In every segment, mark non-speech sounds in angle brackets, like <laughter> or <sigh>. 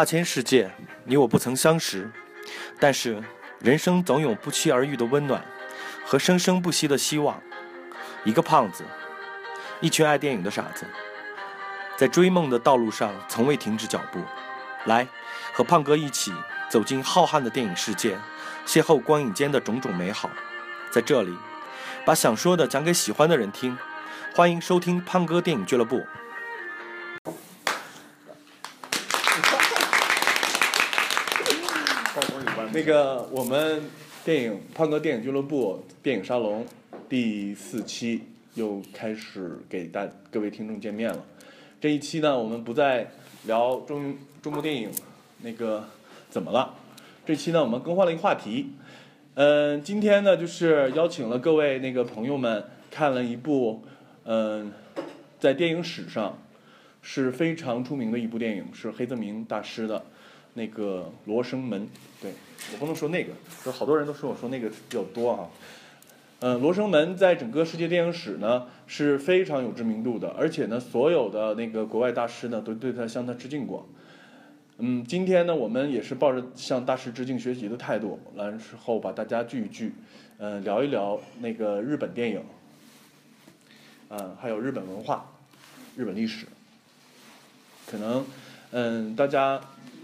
大千世界，你我不曾相识，但是人生总有不期而遇的温暖和生生不息的希望。一个胖子，一群爱电影的傻子，在追梦的道路上从未停止脚步。来，和胖哥一起走进浩瀚的电影世界，邂逅光影间的种种美好。在这里，把想说的讲给喜欢的人听。欢迎收听胖哥电影俱乐部。那个我们电影胖哥电影俱乐部电影沙龙第四期又开始给大各位听众见面了。这一期呢，我们不再聊中中国电影那个怎么了，这期呢，我们更换了一个话题。嗯，今天呢，就是邀请了各位那个朋友们看了一部，嗯，在电影史上是非常出名的一部电影，是黑泽明大师的那个《罗生门》。对我不能说那个，有好多人都说我说那个比较多哈。嗯，《罗生门》在整个世界电影史呢是非常有知名度的，而且呢，所有的那个国外大师呢都对他向他致敬过。嗯，今天呢，我们也是抱着向大师致敬、学习的态度，完之后把大家聚一聚，嗯，聊一聊那个日本电影，嗯，还有日本文化、日本历史。可能，嗯，大家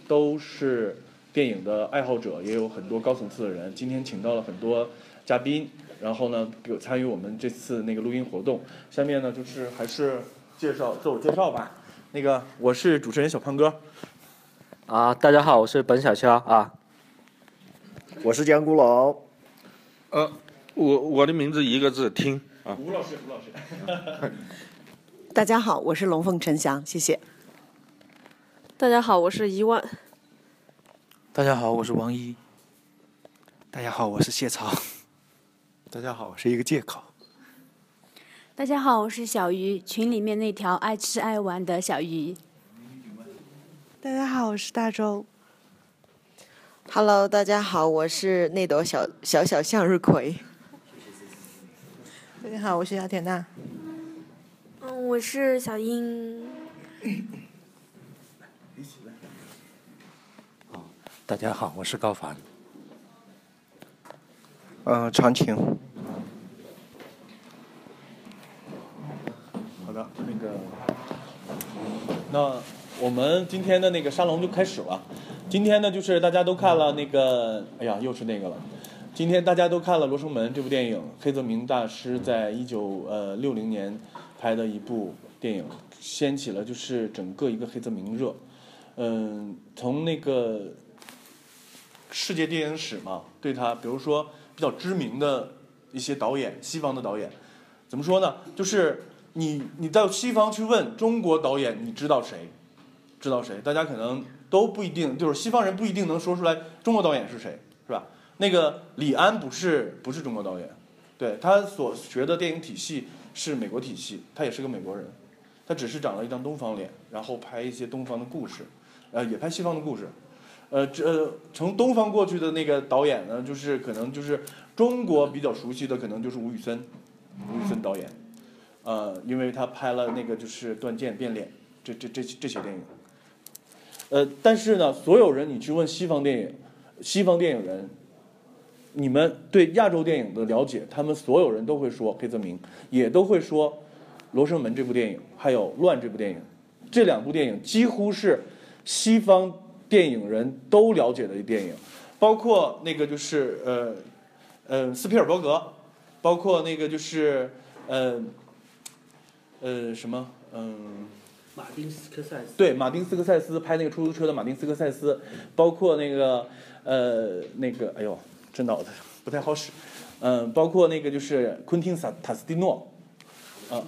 都是电影的爱好者，也有很多高层次的人。今天请到了很多嘉宾，然后呢，有参与我们这次那个录音活动。下面呢，就是还是介绍自我介绍吧。那个，我是主持人小胖哥。啊，大家好，我是本小乔啊。我是江古龙。呃，我我的名字一个字听啊。吴老师，吴老师。<laughs> 大家好，我是龙凤呈祥，谢谢。大家好，我是一万。大家好，我是王一。大家好，我是谢超。<laughs> 大家好，我是一个借口。大家好，我是小鱼，群里面那条爱吃爱玩的小鱼。大家好，我是大周。Hello，大家好，我是那朵小小小向日葵。大家好，我是姚田娜。嗯，我是小英。<laughs> 大家好，我是高凡。呃，长情。好的，那个，那我们今天的那个沙龙就开始了。今天呢，就是大家都看了那个，哎呀，又是那个了。今天大家都看了《罗生门》这部电影，黑泽明大师在一九呃六零年拍的一部电影，掀起了就是整个一个黑泽明热。嗯，从那个世界电影史嘛，对他，比如说比较知名的一些导演，西方的导演，怎么说呢？就是你你到西方去问中国导演，你知道谁？知道谁？大家可能都不一定，就是西方人不一定能说出来中国导演是谁，是吧？那个李安不是不是中国导演，对他所学的电影体系是美国体系，他也是个美国人，他只是长了一张东方脸，然后拍一些东方的故事，呃，也拍西方的故事。呃，这从东方过去的那个导演呢，就是可能就是中国比较熟悉的，可能就是吴宇森，吴宇森导演，呃，因为他拍了那个就是《断剑变脸》这这这这些电影。呃，但是呢，所有人你去问西方电影，西方电影人，你们对亚洲电影的了解，他们所有人都会说黑泽明，也都会说《罗生门》这部电影，还有《乱》这部电影，这两部电影几乎是西方电影人都了解的电影，包括那个就是呃呃斯皮尔伯格，包括那个就是呃呃什么嗯。马丁斯科塞斯对，马丁斯科塞斯拍那个出租车的马丁斯科塞斯，包括那个呃那个哎呦，这脑子不太好使，嗯，包括那个就是昆汀萨塔斯蒂诺，啊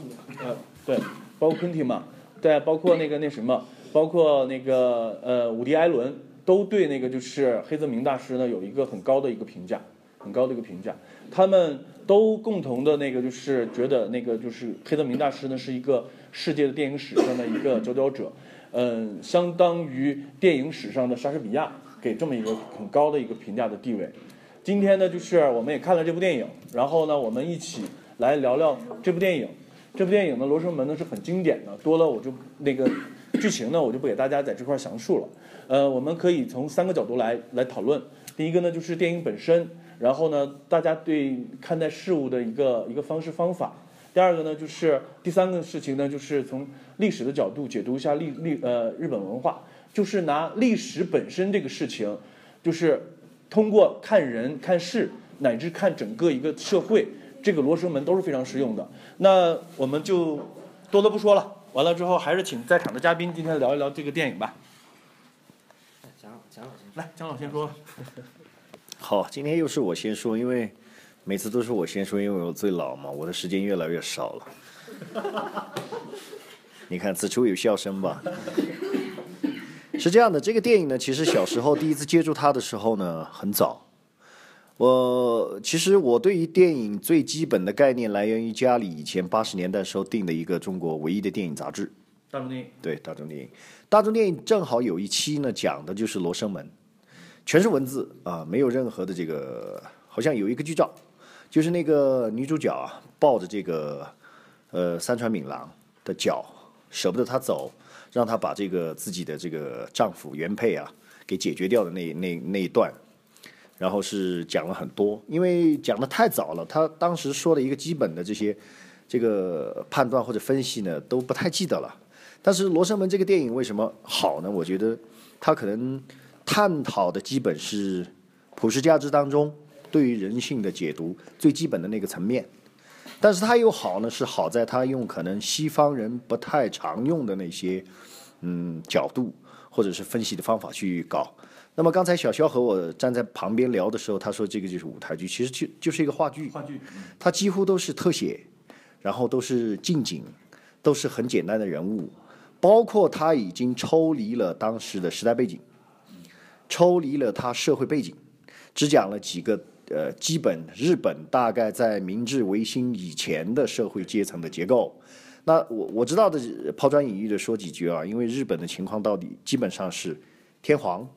呃对，包括昆汀嘛，对，包括那个那什么，包括那个呃伍迪艾伦，都对那个就是黑泽明大师呢有一个很高的一个评价，很高的一个评价，他们都共同的那个就是觉得那个就是黑泽明大师呢是一个。世界的电影史上的一个佼佼者，嗯，相当于电影史上的莎士比亚，给这么一个很高的一个评价的地位。今天呢，就是我们也看了这部电影，然后呢，我们一起来聊聊这部电影。这部电影呢，《罗生门》呢是很经典的，多了我就那个剧情呢，我就不给大家在这块详述了。呃，我们可以从三个角度来来讨论。第一个呢，就是电影本身，然后呢，大家对看待事物的一个一个方式方法。第二个呢，就是第三个事情呢，就是从历史的角度解读一下历历呃日本文化，就是拿历史本身这个事情，就是通过看人、看事，乃至看整个一个社会，这个罗生门都是非常实用的。那我们就多的不说了，完了之后还是请在场的嘉宾今天聊一聊这个电影吧。蒋蒋老先来，蒋老先说。好，今天又是我先说，因为每次都是我先说，因为我最老嘛，我的时间越来越少了。<laughs> 你看，此处有笑声吧？是这样的，这个电影呢，其实小时候第一次接触它的时候呢，很早。我其实我对于电影最基本的概念来源于家里以前八十年代时候订的一个中国唯一的电影杂志。大众电影。对，大众电影。大众电影正好有一期呢，讲的就是《罗生门》。全是文字啊，没有任何的这个，好像有一个剧照，就是那个女主角啊，抱着这个呃三川敏郎的脚，舍不得他走，让他把这个自己的这个丈夫原配啊给解决掉的那那那一段，然后是讲了很多，因为讲的太早了，他当时说的一个基本的这些这个判断或者分析呢都不太记得了。但是《罗生门》这个电影为什么好呢？我觉得它可能。探讨的基本是普世价值当中对于人性的解读最基本的那个层面，但是它又好呢，是好在它用可能西方人不太常用的那些嗯角度或者是分析的方法去搞。那么刚才小肖和我站在旁边聊的时候，他说这个就是舞台剧，其实就就是一个话剧，话剧，它几乎都是特写，然后都是近景，都是很简单的人物，包括他已经抽离了当时的时代背景。抽离了他社会背景，只讲了几个呃基本日本大概在明治维新以前的社会阶层的结构。那我我知道的抛砖引玉的说几句啊，因为日本的情况到底基本上是天皇、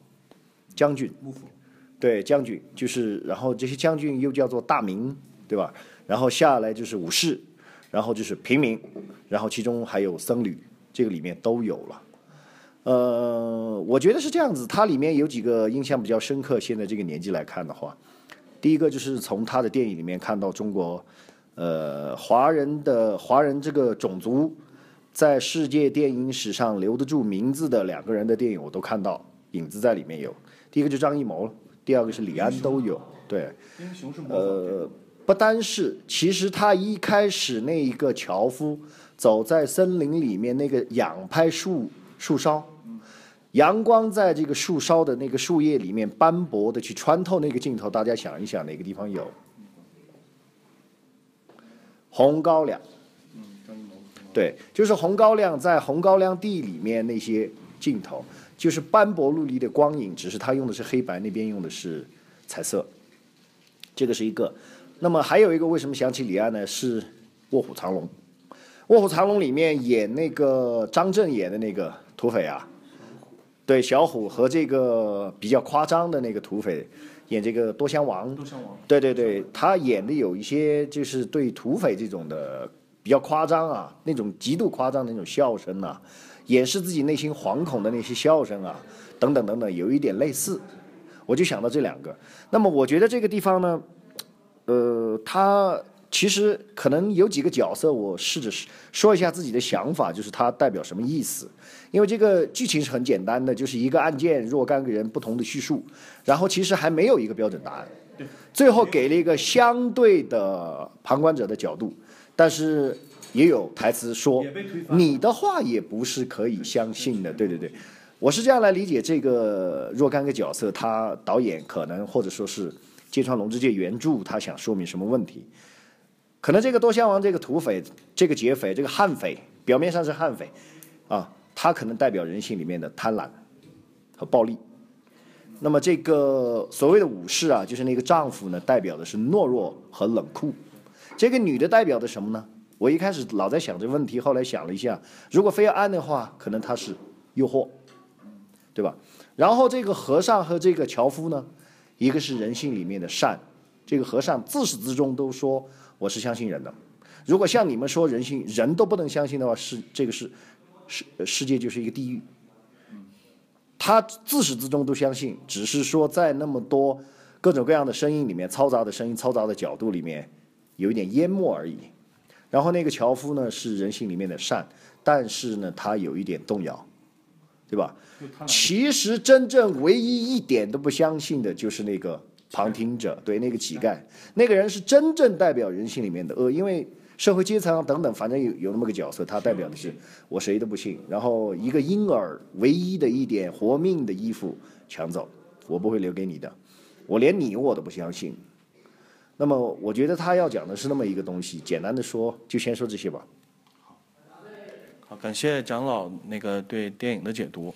将军、对将军就是，然后这些将军又叫做大名，对吧？然后下来就是武士，然后就是平民，然后其中还有僧侣，这个里面都有了。呃，我觉得是这样子。它里面有几个印象比较深刻。现在这个年纪来看的话，第一个就是从他的电影里面看到中国，呃，华人的华人这个种族在世界电影史上留得住名字的两个人的电影，我都看到影子在里面有。第一个就张艺谋，第二个是李安都有。对，英雄是呃，不单是，其实他一开始那一个樵夫走在森林里面那个仰拍树树梢。阳光在这个树梢的那个树叶里面斑驳的去穿透那个镜头，大家想一想哪个地方有？红高粱，对，就是红高粱在红高粱地里面那些镜头，就是斑驳陆离的光影，只是他用的是黑白，那边用的是彩色，这个是一个。那么还有一个，为什么想起李安呢？是《卧虎藏龙》，《卧虎藏龙》里面演那个张震演的那个土匪啊。对小虎和这个比较夸张的那个土匪演这个多香王，多香王，对对对，他演的有一些就是对土匪这种的比较夸张啊，那种极度夸张的那种笑声啊，掩饰自己内心惶恐的那些笑声啊，等等等等，有一点类似，我就想到这两个。那么我觉得这个地方呢，呃，他其实可能有几个角色，我试着说一下自己的想法，就是它代表什么意思。因为这个剧情是很简单的，就是一个案件若干个人不同的叙述，然后其实还没有一个标准答案，最后给了一个相对的旁观者的角度，但是也有台词说你的话也不是可以相信的，对对对，我是这样来理解这个若干个角色，他导演可能或者说是芥川龙之介原著他想说明什么问题，可能这个多香王这个土匪这个劫匪这个悍匪表面上是悍匪啊。他可能代表人性里面的贪婪和暴力，那么这个所谓的武士啊，就是那个丈夫呢，代表的是懦弱和冷酷。这个女的代表的什么呢？我一开始老在想这个问题，后来想了一下，如果非要按的话，可能他是诱惑，对吧？然后这个和尚和这个樵夫呢，一个是人性里面的善，这个和尚自始至终都说我是相信人的。如果像你们说人性人都不能相信的话，是这个是。世世界就是一个地狱。他自始至终都相信，只是说在那么多各种各样的声音里面，嘈杂的声音、嘈杂的角度里面，有一点淹没而已。然后那个樵夫呢，是人性里面的善，但是呢，他有一点动摇，对吧？其实真正唯一一点都不相信的就是那个旁听者，对那个乞丐，那个人是真正代表人性里面的恶，因为社会阶层啊等等，反正有有那么个角色，他代表的是我谁都不信。然后一个婴儿唯一的一点活命的衣服抢走，我不会留给你的，我连你我都不相信。那么我觉得他要讲的是那么一个东西，简单的说，就先说这些吧。好，感谢蒋老那个对电影的解读。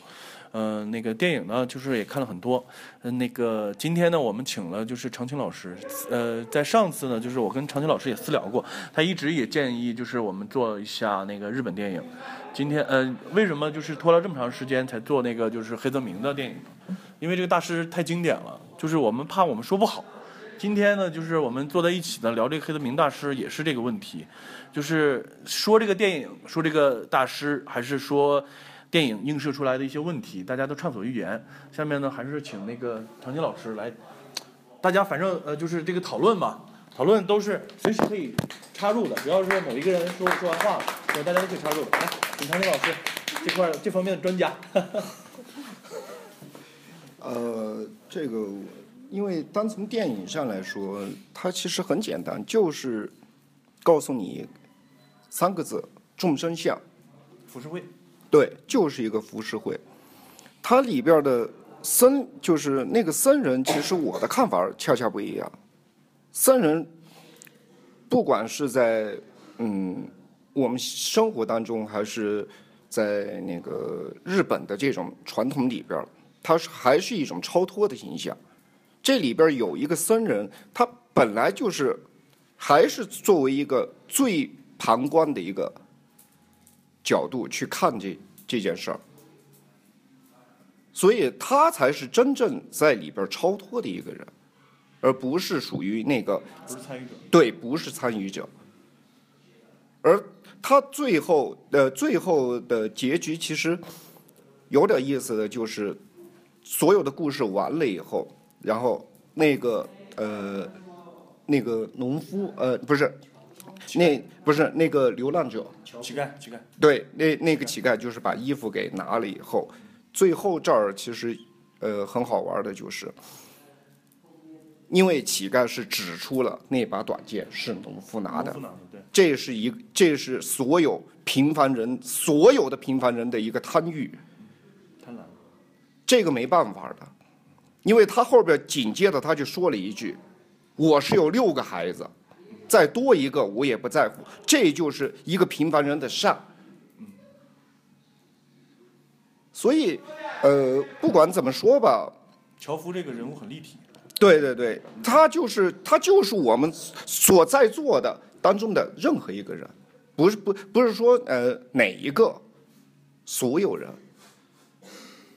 嗯，那个电影呢，就是也看了很多。嗯，那个今天呢，我们请了就是长青老师。呃，在上次呢，就是我跟长青老师也私聊过，他一直也建议就是我们做一下那个日本电影。今天，呃，为什么就是拖了这么长时间才做那个就是黑泽明的电影？因为这个大师太经典了，就是我们怕我们说不好。今天呢，就是我们坐在一起呢聊这个黑泽明大师，也是这个问题，就是说这个电影，说这个大师，还是说电影映射出来的一些问题，大家都畅所欲言。下面呢，还是请那个常青老师来，大家反正呃就是这个讨论嘛，讨论都是随时可以插入的，不要说某一个人说说完话了，对，大家都可以插入的。来，请常青老师这块这方面的专家。<laughs> <laughs> 呃，这个。因为单从电影上来说，它其实很简单，就是告诉你三个字：众生相。浮世绘。对，就是一个浮世绘。它里边的僧，就是那个僧人，其实我的看法恰恰不一样。僧人，不管是在嗯我们生活当中，还是在那个日本的这种传统里边，它是还是一种超脱的形象。这里边有一个僧人，他本来就是，还是作为一个最旁观的一个角度去看这这件事儿，所以他才是真正在里边超脱的一个人，而不是属于那个不是参与者，对，不是参与者，而他最后的最后的结局其实有点意思的就是，所有的故事完了以后。然后那个呃，那个农夫呃不是，那不是那个流浪者，乞丐乞丐。对，那那个乞丐就是把衣服给拿了以后，最后这儿其实呃很好玩的就是，因为乞丐是指出了那把短剑是农夫拿的，这是一这是所有平凡人所有的平凡人的一个贪欲，贪婪，这个没办法的。因为他后边紧接着他就说了一句：“我是有六个孩子，再多一个我也不在乎。”这就是一个平凡人的善。所以，呃，不管怎么说吧，樵夫这个人物很立体。对对对，他就是他就是我们所在座的当中的任何一个人，不是不不是说呃哪一个，所有人。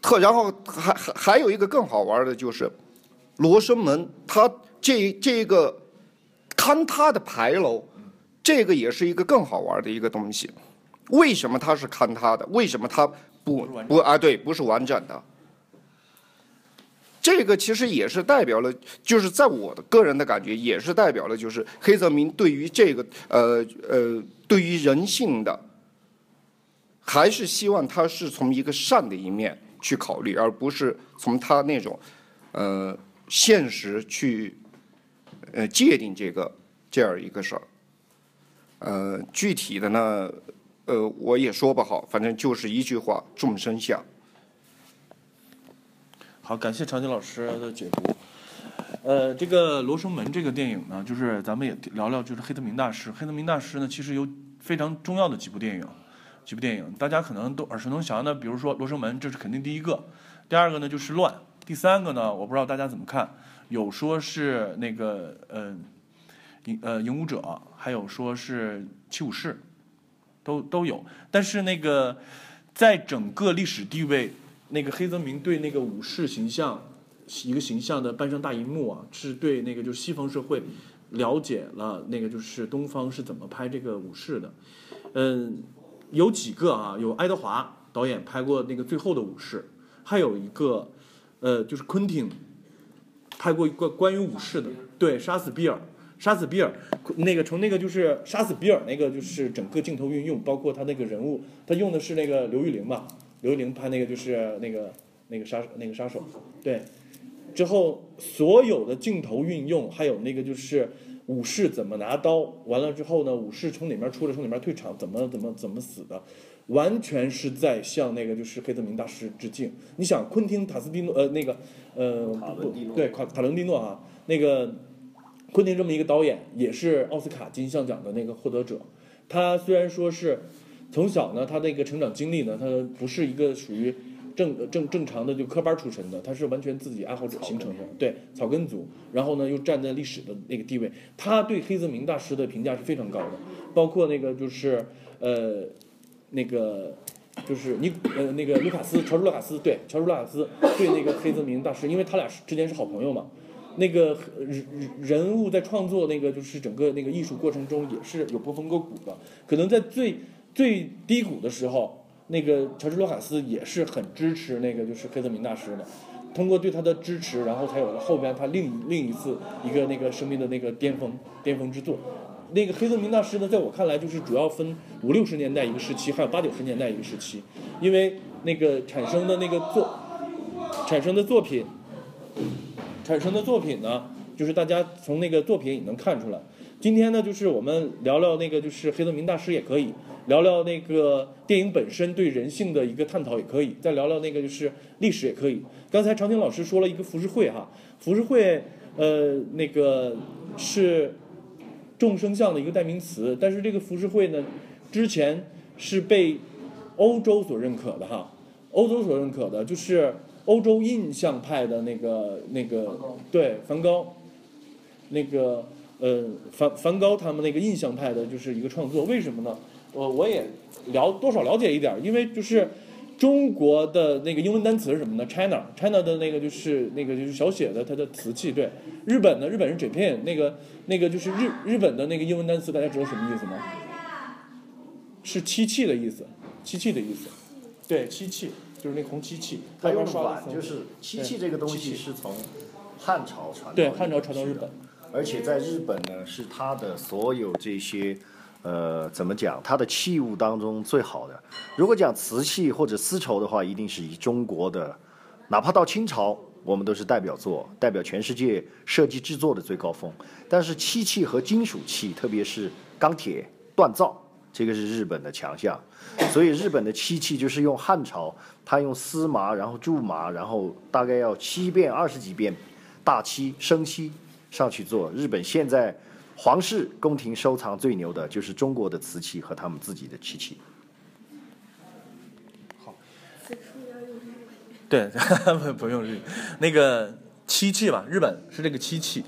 特然后还还还有一个更好玩的就是，罗生门，他这这个坍塌的牌楼，这个也是一个更好玩的一个东西。为什么它是坍塌的？为什么它不不啊？对，不是完整的。这个其实也是代表了，就是在我的个人的感觉，也是代表了，就是黑泽明对于这个呃呃，对于人性的，还是希望他是从一个善的一面。去考虑，而不是从他那种，呃，现实去，呃，界定这个这样一个事儿。呃，具体的呢，呃，我也说不好，反正就是一句话：众生相。好，感谢常青老师的解读。呃，这个《罗生门》这个电影呢，就是咱们也聊聊，就是黑泽明大师。黑泽明大师呢，其实有非常重要的几部电影。几部电影，大家可能都耳熟能详的，比如说《罗生门》，这是肯定第一个。第二个呢就是《乱》，第三个呢，我不知道大家怎么看，有说是那个呃，影呃《影武者》，还有说是《七武士》，都都有。但是那个在整个历史地位，那个黑泽明对那个武士形象一个形象的搬上大荧幕啊，是对那个就是西方社会了解了那个就是东方是怎么拍这个武士的，嗯。有几个啊，有爱德华导演拍过那个《最后的武士》，还有一个呃，就是昆汀拍过一个关于武士的，对，杀死比尔。杀死比尔，那个从那个就是杀死比尔那个就是整个镜头运用，包括他那个人物，他用的是那个刘玉玲吧，刘玉玲拍那个就是那个那个杀那个杀手，对，之后所有的镜头运用，还有那个就是武士怎么拿刀，完了之后呢，武士从哪面出来，从哪面退场，怎么怎么怎么死的，完全是在向那个就是黑泽明大师致敬。你想，昆汀塔斯蒂诺呃那个呃不对卡卡伦蒂诺啊那个。昆汀这么一个导演，也是奥斯卡金像奖的那个获得者。他虽然说是从小呢，他那个成长经历呢，他不是一个属于正正正常的就科班出身的，他是完全自己爱好者形成的，对草根族。然后呢，又站在历史的那个地位，他对黑泽明大师的评价是非常高的。包括那个就是呃那个就是你呃那个卢卡斯乔治卢卡斯对乔治卢卡斯对那个黑泽明大师，因为他俩之间是好朋友嘛。那个人人物在创作那个就是整个那个艺术过程中也是有波峰过谷的，可能在最最低谷的时候，那个乔治罗卡斯也是很支持那个就是黑泽明大师的，通过对他的支持，然后才有了后边他另另一次一个那个生命的那个巅峰巅峰之作。那个黑泽明大师呢，在我看来就是主要分五六十年代一个时期，还有八九十年代一个时期，因为那个产生的那个作产生的作品。产生的作品呢，就是大家从那个作品也能看出来。今天呢，就是我们聊聊那个，就是黑泽明大师也可以聊聊那个电影本身对人性的一个探讨也可以，再聊聊那个就是历史也可以。刚才长青老师说了一个浮世绘哈，浮世绘呃那个是众生相的一个代名词，但是这个浮世绘呢，之前是被欧洲所认可的哈，欧洲所认可的就是。欧洲印象派的那个那个对梵高，那个呃梵梵高他们那个印象派的就是一个创作，为什么呢？我我也了多少了解一点，因为就是中国的那个英文单词是什么呢？China China 的那个就是那个就是小写的它的瓷器，对日本的日本是 Japan 那个那个就是日日本的那个英文单词，大家知道什么意思吗？是漆器的意思，漆器的意思，对漆器。就是那红漆器，它用的就是漆器这个东西是从汉朝传对汉朝传到日本，而且在日本呢是它的所有这些呃怎么讲它的器物当中最好的。如果讲瓷器或者丝绸的话，一定是以中国的，哪怕到清朝，我们都是代表作，代表全世界设计制作的最高峰。但是漆器和金属器，特别是钢铁锻造。这个是日本的强项，所以日本的漆器就是用汉朝，他用丝麻，然后苎麻，然后大概要七遍、二十几遍大漆、生漆上去做。日本现在皇室宫廷收藏最牛的就是中国的瓷器和他们自己的漆器。好，对，<laughs> 不用日语，那个漆器吧，日本是这个漆器。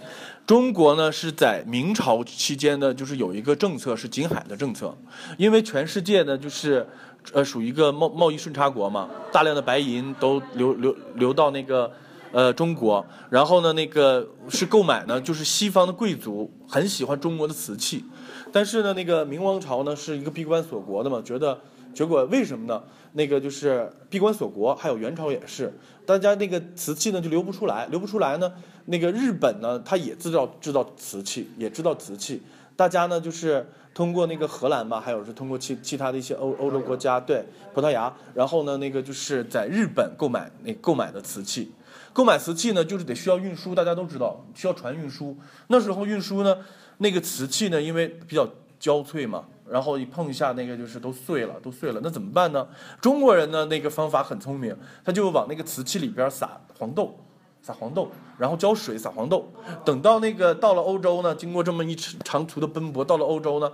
中国呢是在明朝期间呢，就是有一个政策是禁海的政策，因为全世界呢就是，呃，属于一个贸贸易顺差国嘛，大量的白银都流流流到那个，呃，中国，然后呢那个是购买呢，就是西方的贵族很喜欢中国的瓷器，但是呢那个明王朝呢是一个闭关锁国的嘛，觉得结果为什么呢？那个就是闭关锁国，还有元朝也是，大家那个瓷器呢就流不出来，流不出来呢。那个日本呢，它也制造制造瓷器，也制造瓷器。大家呢就是通过那个荷兰嘛，还有是通过其其他的一些欧欧洲国家，对葡萄牙，然后呢那个就是在日本购买那购买的瓷器。购买瓷器呢，就是得需要运输，大家都知道需要船运输。那时候运输呢，那个瓷器呢，因为比较焦脆嘛。然后一碰一下，那个就是都碎了，都碎了。那怎么办呢？中国人呢，那个方法很聪明，他就往那个瓷器里边撒黄豆，撒黄豆，然后浇水，撒黄豆。等到那个到了欧洲呢，经过这么一长途的奔波，到了欧洲呢。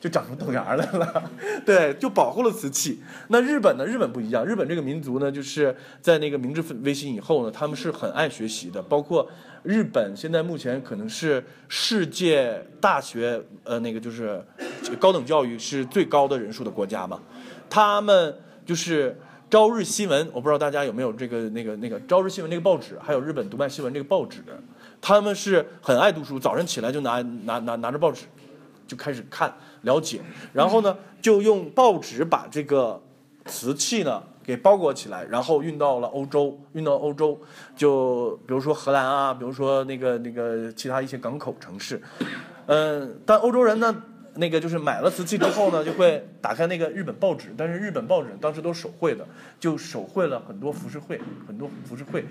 就长出豆芽来了，<laughs> 对，就保护了瓷器。那日本呢？日本不一样，日本这个民族呢，就是在那个明治维新以后呢，他们是很爱学习的。包括日本现在目前可能是世界大学，呃，那个就是高等教育是最高的人数的国家嘛。他们就是朝日新闻，我不知道大家有没有这个那个那个朝日新闻这个报纸，还有日本读卖新闻这个报纸，他们是很爱读书，早上起来就拿拿拿拿着报纸。就开始看了解，然后呢就用报纸把这个瓷器呢给包裹起来，然后运到了欧洲，运到欧洲，就比如说荷兰啊，比如说那个那个其他一些港口城市，嗯，但欧洲人呢。那个就是买了瓷器之后呢，就会打开那个日本报纸，但是日本报纸当时都手绘的，就手绘了很多浮世绘，很多浮世绘，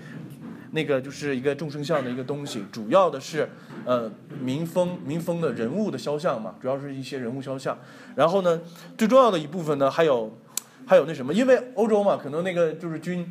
那个就是一个众生相的一个东西，主要的是呃民风民风的人物的肖像嘛，主要是一些人物肖像。然后呢，最重要的一部分呢，还有还有那什么，因为欧洲嘛，可能那个就是军。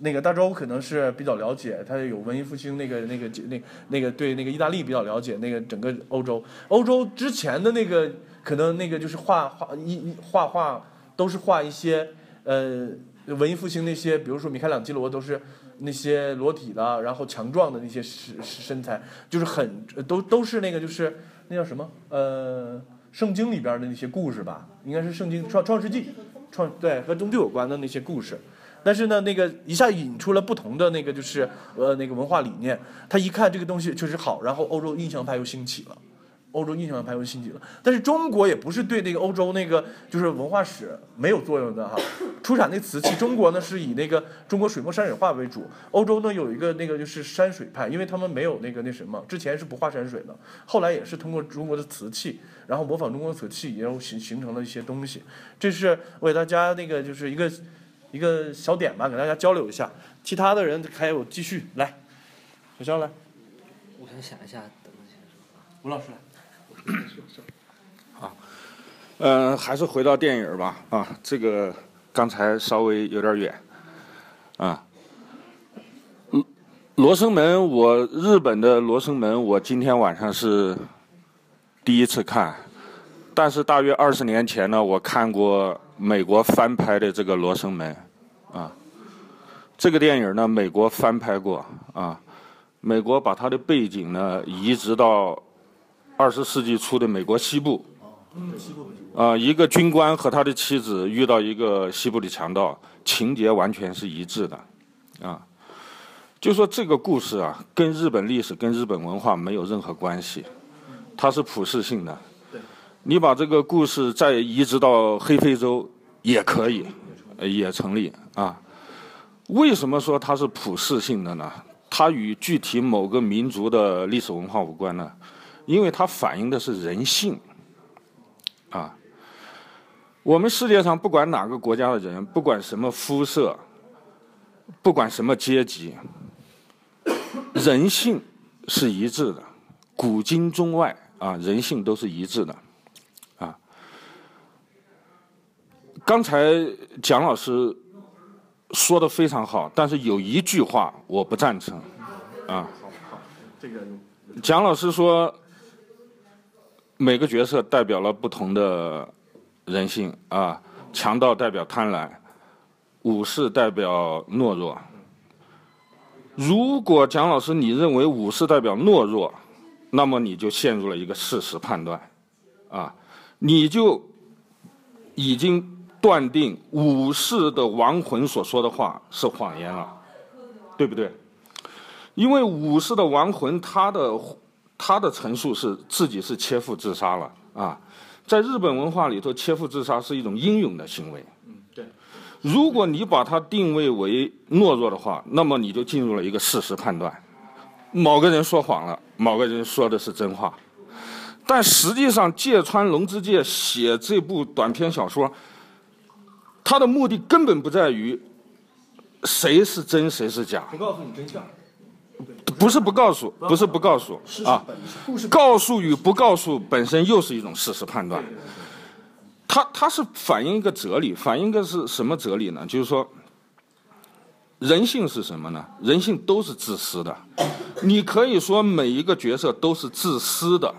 那个大周可能是比较了解，他有文艺复兴那个那个那那个对那个意大利比较了解，那个整个欧洲，欧洲之前的那个可能那个就是画画一画画都是画一些呃文艺复兴那些，比如说米开朗基罗都是那些裸体的，然后强壮的那些身身材，就是很都都是那个就是那叫什么呃圣经里边的那些故事吧，应该是圣经创创世纪创对和宗教有关的那些故事。但是呢，那个一下引出了不同的那个就是呃那个文化理念。他一看这个东西确实好，然后欧洲印象派又兴起了，欧洲印象派又兴起了。但是中国也不是对那个欧洲那个就是文化史没有作用的哈。出产那瓷器，中国呢是以那个中国水墨山水画为主，欧洲呢有一个那个就是山水派，因为他们没有那个那什么，之前是不画山水的，后来也是通过中国的瓷器，然后模仿中国瓷器，然后形形成了一些东西。这是我给大家那个就是一个。一个小点吧，给大家交流一下。其他的人还有继续来，小肖来。我先想一下，等一下。吴老师来。好，嗯，还是回到电影吧。啊，这个刚才稍微有点远。啊，罗罗生门，我日本的罗生门，我今天晚上是第一次看，但是大约二十年前呢，我看过。美国翻拍的这个《罗生门》，啊，这个电影呢，美国翻拍过啊，美国把它的背景呢移植到二十世纪初的美国西部，啊，一个军官和他的妻子遇到一个西部的强盗，情节完全是一致的，啊，就说这个故事啊，跟日本历史、跟日本文化没有任何关系，它是普世性的。你把这个故事再移植到黑非洲也可以，也成立啊。为什么说它是普世性的呢？它与具体某个民族的历史文化无关呢？因为它反映的是人性啊。我们世界上不管哪个国家的人，不管什么肤色，不管什么阶级，人性是一致的，古今中外啊，人性都是一致的啊。刚才蒋老师说的非常好，但是有一句话我不赞成，啊，这个蒋老师说每个角色代表了不同的人性啊，强盗代表贪婪，武士代表懦弱。如果蒋老师你认为武士代表懦弱，那么你就陷入了一个事实判断，啊，你就已经。断定武士的亡魂所说的话是谎言了，对不对？因为武士的亡魂，他的他的陈述是自己是切腹自杀了啊。在日本文化里头，切腹自杀是一种英勇的行为。嗯，对。如果你把它定位为懦弱的话，那么你就进入了一个事实判断：某个人说谎了，某个人说的是真话。但实际上，芥川龙之介写这部短篇小说。他的目的根本不在于谁是真谁是假，不告诉你真相，不是不告诉，不是不告诉啊，告诉与不告诉本身又是一种事实判断。它它是反映一个哲理，反映一个是什么哲理呢？就是说，人性是什么呢？人性都是自私的。你可以说每一个角色都是自私的，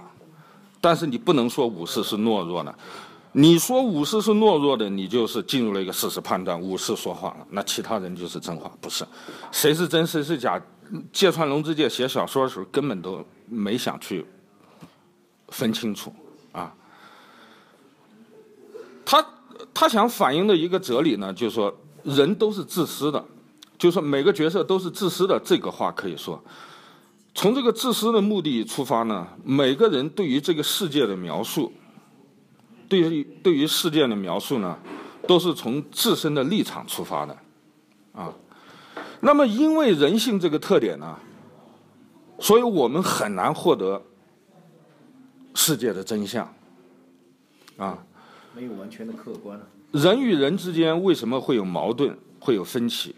但是你不能说武士是懦弱的。你说武士是懦弱的，你就是进入了一个事实判断，武士说谎了，那其他人就是真话，不是？谁是真，谁是假？芥川龙之介写小说的时候根本都没想去分清楚啊。他他想反映的一个哲理呢，就是说人都是自私的，就是说每个角色都是自私的。这个话可以说，从这个自私的目的出发呢，每个人对于这个世界的描述。对于对于世界的描述呢，都是从自身的立场出发的，啊，那么因为人性这个特点呢，所以我们很难获得世界的真相，啊，没有完全的客观。人与人之间为什么会有矛盾、会有分歧，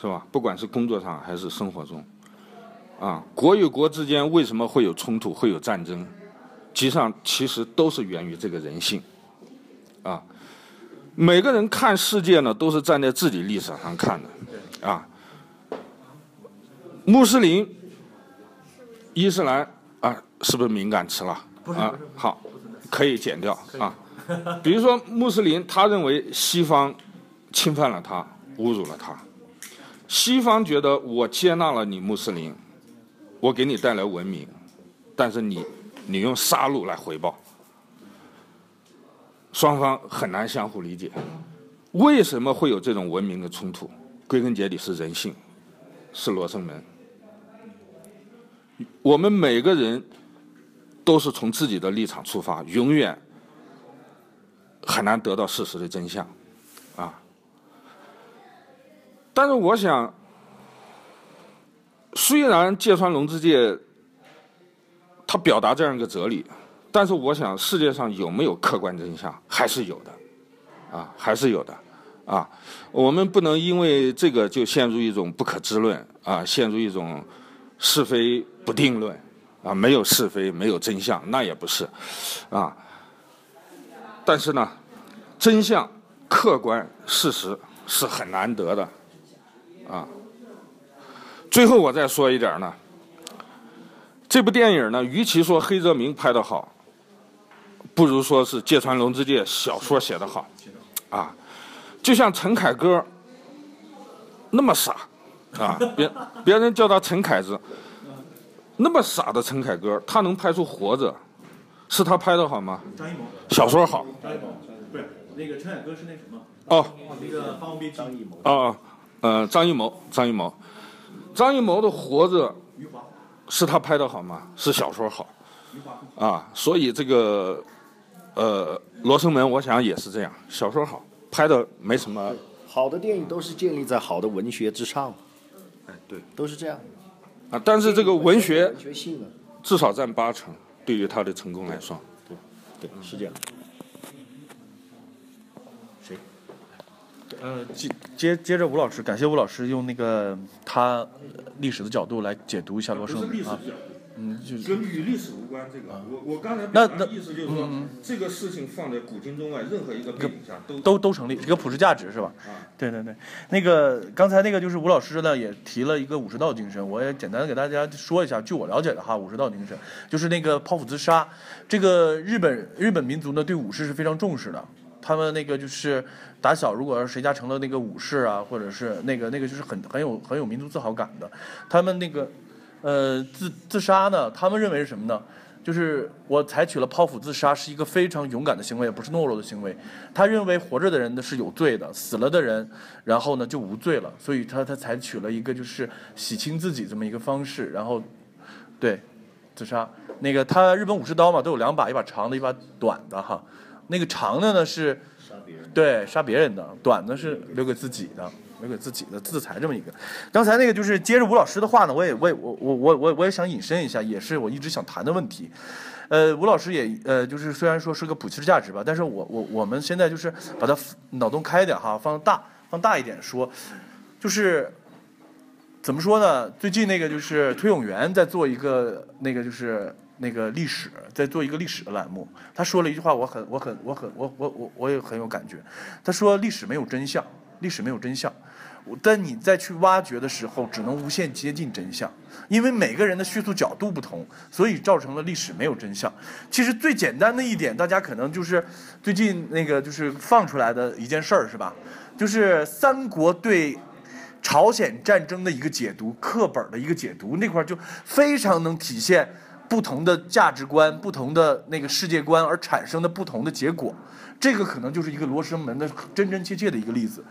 是吧？不管是工作上还是生活中，啊，国与国之间为什么会有冲突、会有战争？实际上，其实都是源于这个人性，啊，每个人看世界呢，都是站在自己立场上看的，啊，穆斯林、伊斯兰啊，是不是敏感词了？啊，好，可以剪掉啊。比如说，穆斯林他认为西方侵犯了他，侮辱了他，西方觉得我接纳了你穆斯林，我给你带来文明，但是你。你用杀戮来回报，双方很难相互理解。为什么会有这种文明的冲突？归根结底是人性，是罗生门。我们每个人都是从自己的立场出发，永远很难得到事实的真相，啊。但是我想，虽然芥川龙之介。他表达这样一个哲理，但是我想世界上有没有客观真相，还是有的，啊，还是有的，啊，我们不能因为这个就陷入一种不可知论，啊，陷入一种是非不定论，啊，没有是非，没有真相，那也不是，啊，但是呢，真相、客观事实是很难得的，啊，最后我再说一点呢。这部电影呢，与其说黑泽明拍的好，不如说是芥川龙之介小说写的好，啊，就像陈凯歌那么傻，啊，别别人叫他陈凯子，那么傻的陈凯歌，他能拍出《活着》，是他拍的好吗？张艺谋小说好。张艺谋不是那个陈凯歌是那什么？哦，那个《霸王别姬》。张艺谋。哦，呃，张艺谋，张艺谋，张艺谋的《活着》。是他拍的好吗？是小说好，啊，所以这个，呃，《罗生门》我想也是这样，小说好，拍的没什么。好的电影都是建立在好的文学之上，哎，对，都是这样。啊，但是这个文学，文学性至少占八成，对于他的成功来说，对，对，是这样。谁？呃，接接接着吴老师，感谢吴老师用那个他历史的角度来解读一下罗生门啊。嗯，就跟与历史无关这个。我我刚才那那意思就是说，这个事情放在古今中外任何一个背景下都都都成立，一个普世价值是吧？啊，对对对。那个刚才那个就是吴老师呢也提了一个武士道精神，我也简单给大家说一下。据我了解的哈，武士道精神就是那个剖腹自杀。这个日本日本民族呢对武士是非常重视的。他们那个就是打小，如果谁家成了那个武士啊，或者是那个那个就是很很有很有民族自豪感的。他们那个呃自自杀呢，他们认为是什么呢？就是我采取了剖腹自杀是一个非常勇敢的行为，也不是懦弱的行为。他认为活着的人呢是有罪的，死了的人然后呢就无罪了，所以他他采取了一个就是洗清自己这么一个方式，然后对自杀。那个他日本武士刀嘛都有两把，一把长的，一把短的哈。那个长的呢是，对杀别人的，短的是留给自己的，留给自己的自裁这么一个。刚才那个就是接着吴老师的话呢，我也我也我我我我我也想引申一下，也是我一直想谈的问题。呃，吴老师也呃就是虽然说是个普世价值吧，但是我我我们现在就是把它脑洞开一点哈，放大放大一点说，就是怎么说呢？最近那个就是崔永元在做一个那个就是。那个历史在做一个历史的栏目，他说了一句话，我很我很我很我我我我也很有感觉。他说历史没有真相，历史没有真相。但你再去挖掘的时候，只能无限接近真相，因为每个人的叙述角度不同，所以造成了历史没有真相。其实最简单的一点，大家可能就是最近那个就是放出来的一件事儿，是吧？就是三国对朝鲜战争的一个解读，课本的一个解读，那块就非常能体现。不同的价值观、不同的那个世界观而产生的不同的结果，这个可能就是一个罗生门的真真切切的一个例子。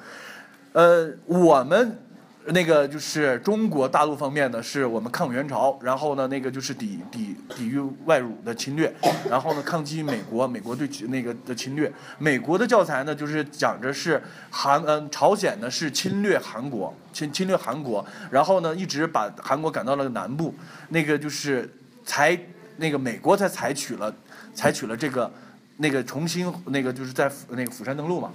呃，我们那个就是中国大陆方面呢，是我们抗美援朝，然后呢，那个就是抵抵抵御外辱的侵略，然后呢，抗击美国，美国对那个的侵略。美国的教材呢，就是讲着是韩嗯朝鲜呢是侵略韩国，侵侵略韩国，然后呢一直把韩国赶到了南部，那个就是才那个美国才采取了采取了这个那个重新那个就是在那个釜山登陆嘛。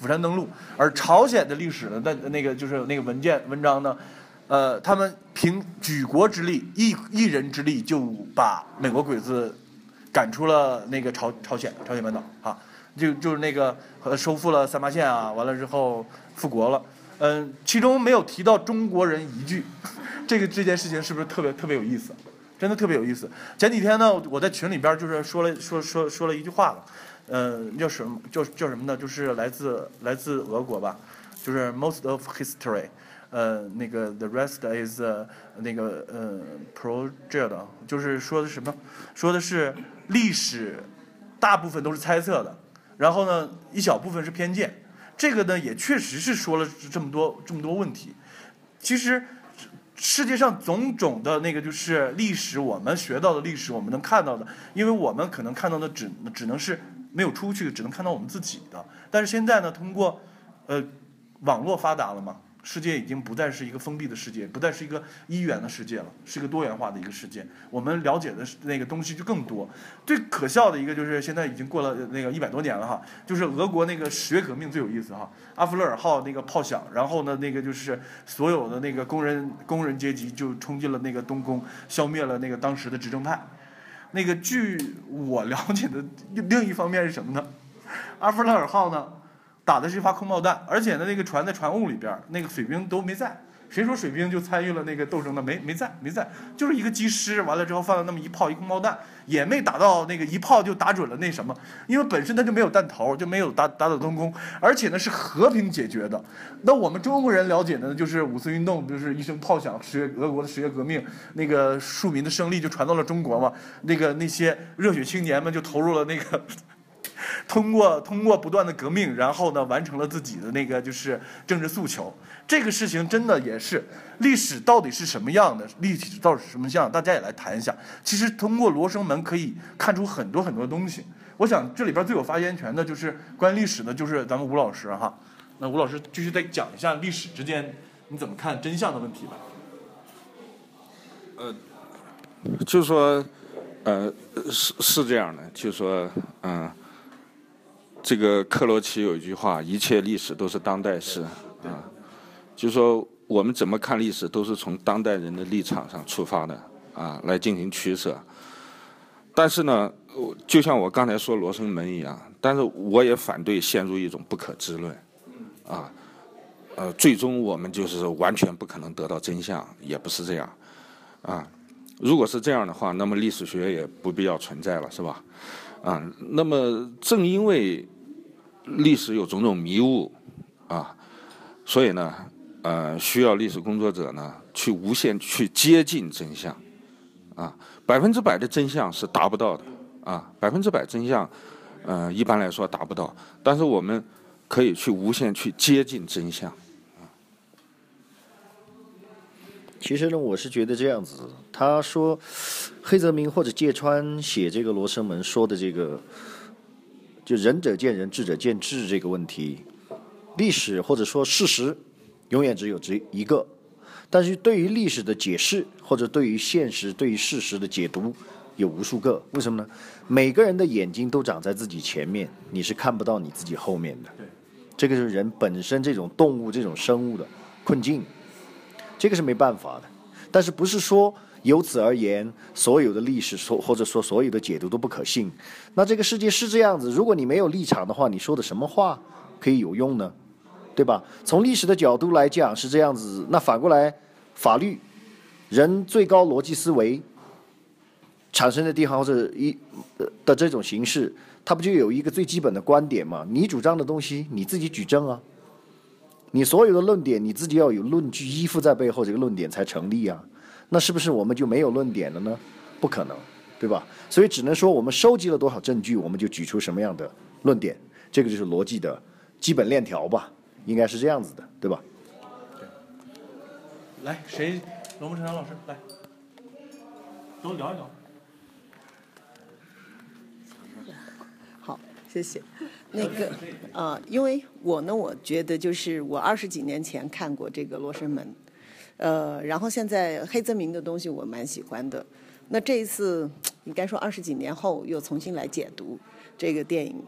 釜山登陆，而朝鲜的历史呢，那那个就是那个文件文章呢，呃，他们凭举国之力，一一人之力就把美国鬼子赶出了那个朝朝鲜朝鲜半岛啊，就就是那个呃收复了三八线啊，完了之后复国了，嗯，其中没有提到中国人一句，<laughs> 这个这件事情是不是特别特别有意思？真的特别有意思。前几天呢，我在群里边就是说了说说说了一句话了。嗯，叫什么？叫叫什么呢？就是来自来自俄国吧，就是 most of history，呃，那个 the rest is 那个呃 project，就是说的什么？说的是历史大部分都是猜测的，然后呢，一小部分是偏见。这个呢，也确实是说了这么多这么多问题。其实世界上种种的那个就是历史，我们学到的历史，我们能看到的，因为我们可能看到的只只能是。没有出去，只能看到我们自己的。但是现在呢，通过，呃，网络发达了嘛，世界已经不再是一个封闭的世界，不再是一个一元的世界了，是一个多元化的一个世界。我们了解的那个东西就更多。最可笑的一个就是现在已经过了那个一百多年了哈，就是俄国那个十月革命最有意思哈，阿弗勒尔号那个炮响，然后呢，那个就是所有的那个工人工人阶级就冲进了那个东宫，消灭了那个当时的执政派。那个据我了解的另一方面是什么呢？阿弗勒尔号呢，打的是一发空爆弹，而且呢，那个船在船坞里边，那个水兵都没在。谁说水兵就参与了那个斗争呢？没没在，没在，就是一个机师，完了之后放了那么一炮一空炮弹，也没打到那个一炮就打准了那什么，因为本身它就没有弹头，就没有打打到东宫，而且呢是和平解决的。那我们中国人了解的呢，就是五四运动，就是一声炮响，十月俄国的十月革命，那个庶民的胜利就传到了中国嘛，那个那些热血青年们就投入了那个。通过通过不断的革命，然后呢，完成了自己的那个就是政治诉求。这个事情真的也是历史到底是什么样的？历史到底是什么样？大家也来谈一下。其实通过罗生门可以看出很多很多东西。我想这里边最有发言权的就是关于历史的，就是咱们吴老师哈。那吴老师继续再讲一下历史之间你怎么看真相的问题吧。呃，就是说，呃，是是这样的，就是说，嗯。这个克罗齐有一句话：“一切历史都是当代史。”啊，就是说我们怎么看历史，都是从当代人的立场上出发的啊，来进行取舍。但是呢，就像我刚才说罗生门一样，但是我也反对陷入一种不可知论，啊，呃，最终我们就是完全不可能得到真相，也不是这样，啊，如果是这样的话，那么历史学也不必要存在了，是吧？啊，那么正因为。历史有种种迷雾，啊，所以呢，呃，需要历史工作者呢去无限去接近真相，啊，百分之百的真相是达不到的，啊，百分之百真相，呃，一般来说达不到，但是我们可以去无限去接近真相。其实呢，我是觉得这样子，他说黑泽明或者芥川写这个《罗生门》说的这个。就仁者见仁，智者见智这个问题，历史或者说事实，永远只有这一个。但是对于历史的解释，或者对于现实、对于事实的解读，有无数个。为什么呢？每个人的眼睛都长在自己前面，你是看不到你自己后面的。这个是人本身这种动物、这种生物的困境，这个是没办法的。但是不是说？由此而言，所有的历史说或者说所有的解读都不可信。那这个世界是这样子，如果你没有立场的话，你说的什么话可以有用呢？对吧？从历史的角度来讲是这样子。那反过来，法律，人最高逻辑思维产生的地方或者一的这种形式，它不就有一个最基本的观点吗？你主张的东西你自己举证啊，你所有的论点你自己要有论据依附在背后，这个论点才成立啊。那是不是我们就没有论点了呢？不可能，对吧？所以只能说我们收集了多少证据，我们就举出什么样的论点，这个就是逻辑的基本链条吧，应该是这样子的，对吧？来，谁？龙凤成长老师来，跟我聊一聊。好，谢谢。那个啊、因为我呢，我觉得就是我二十几年前看过这个《罗生门》，呃，然后现在黑泽明的东西我蛮喜欢的。那这一次应该说二十几年后又重新来解读这个电影。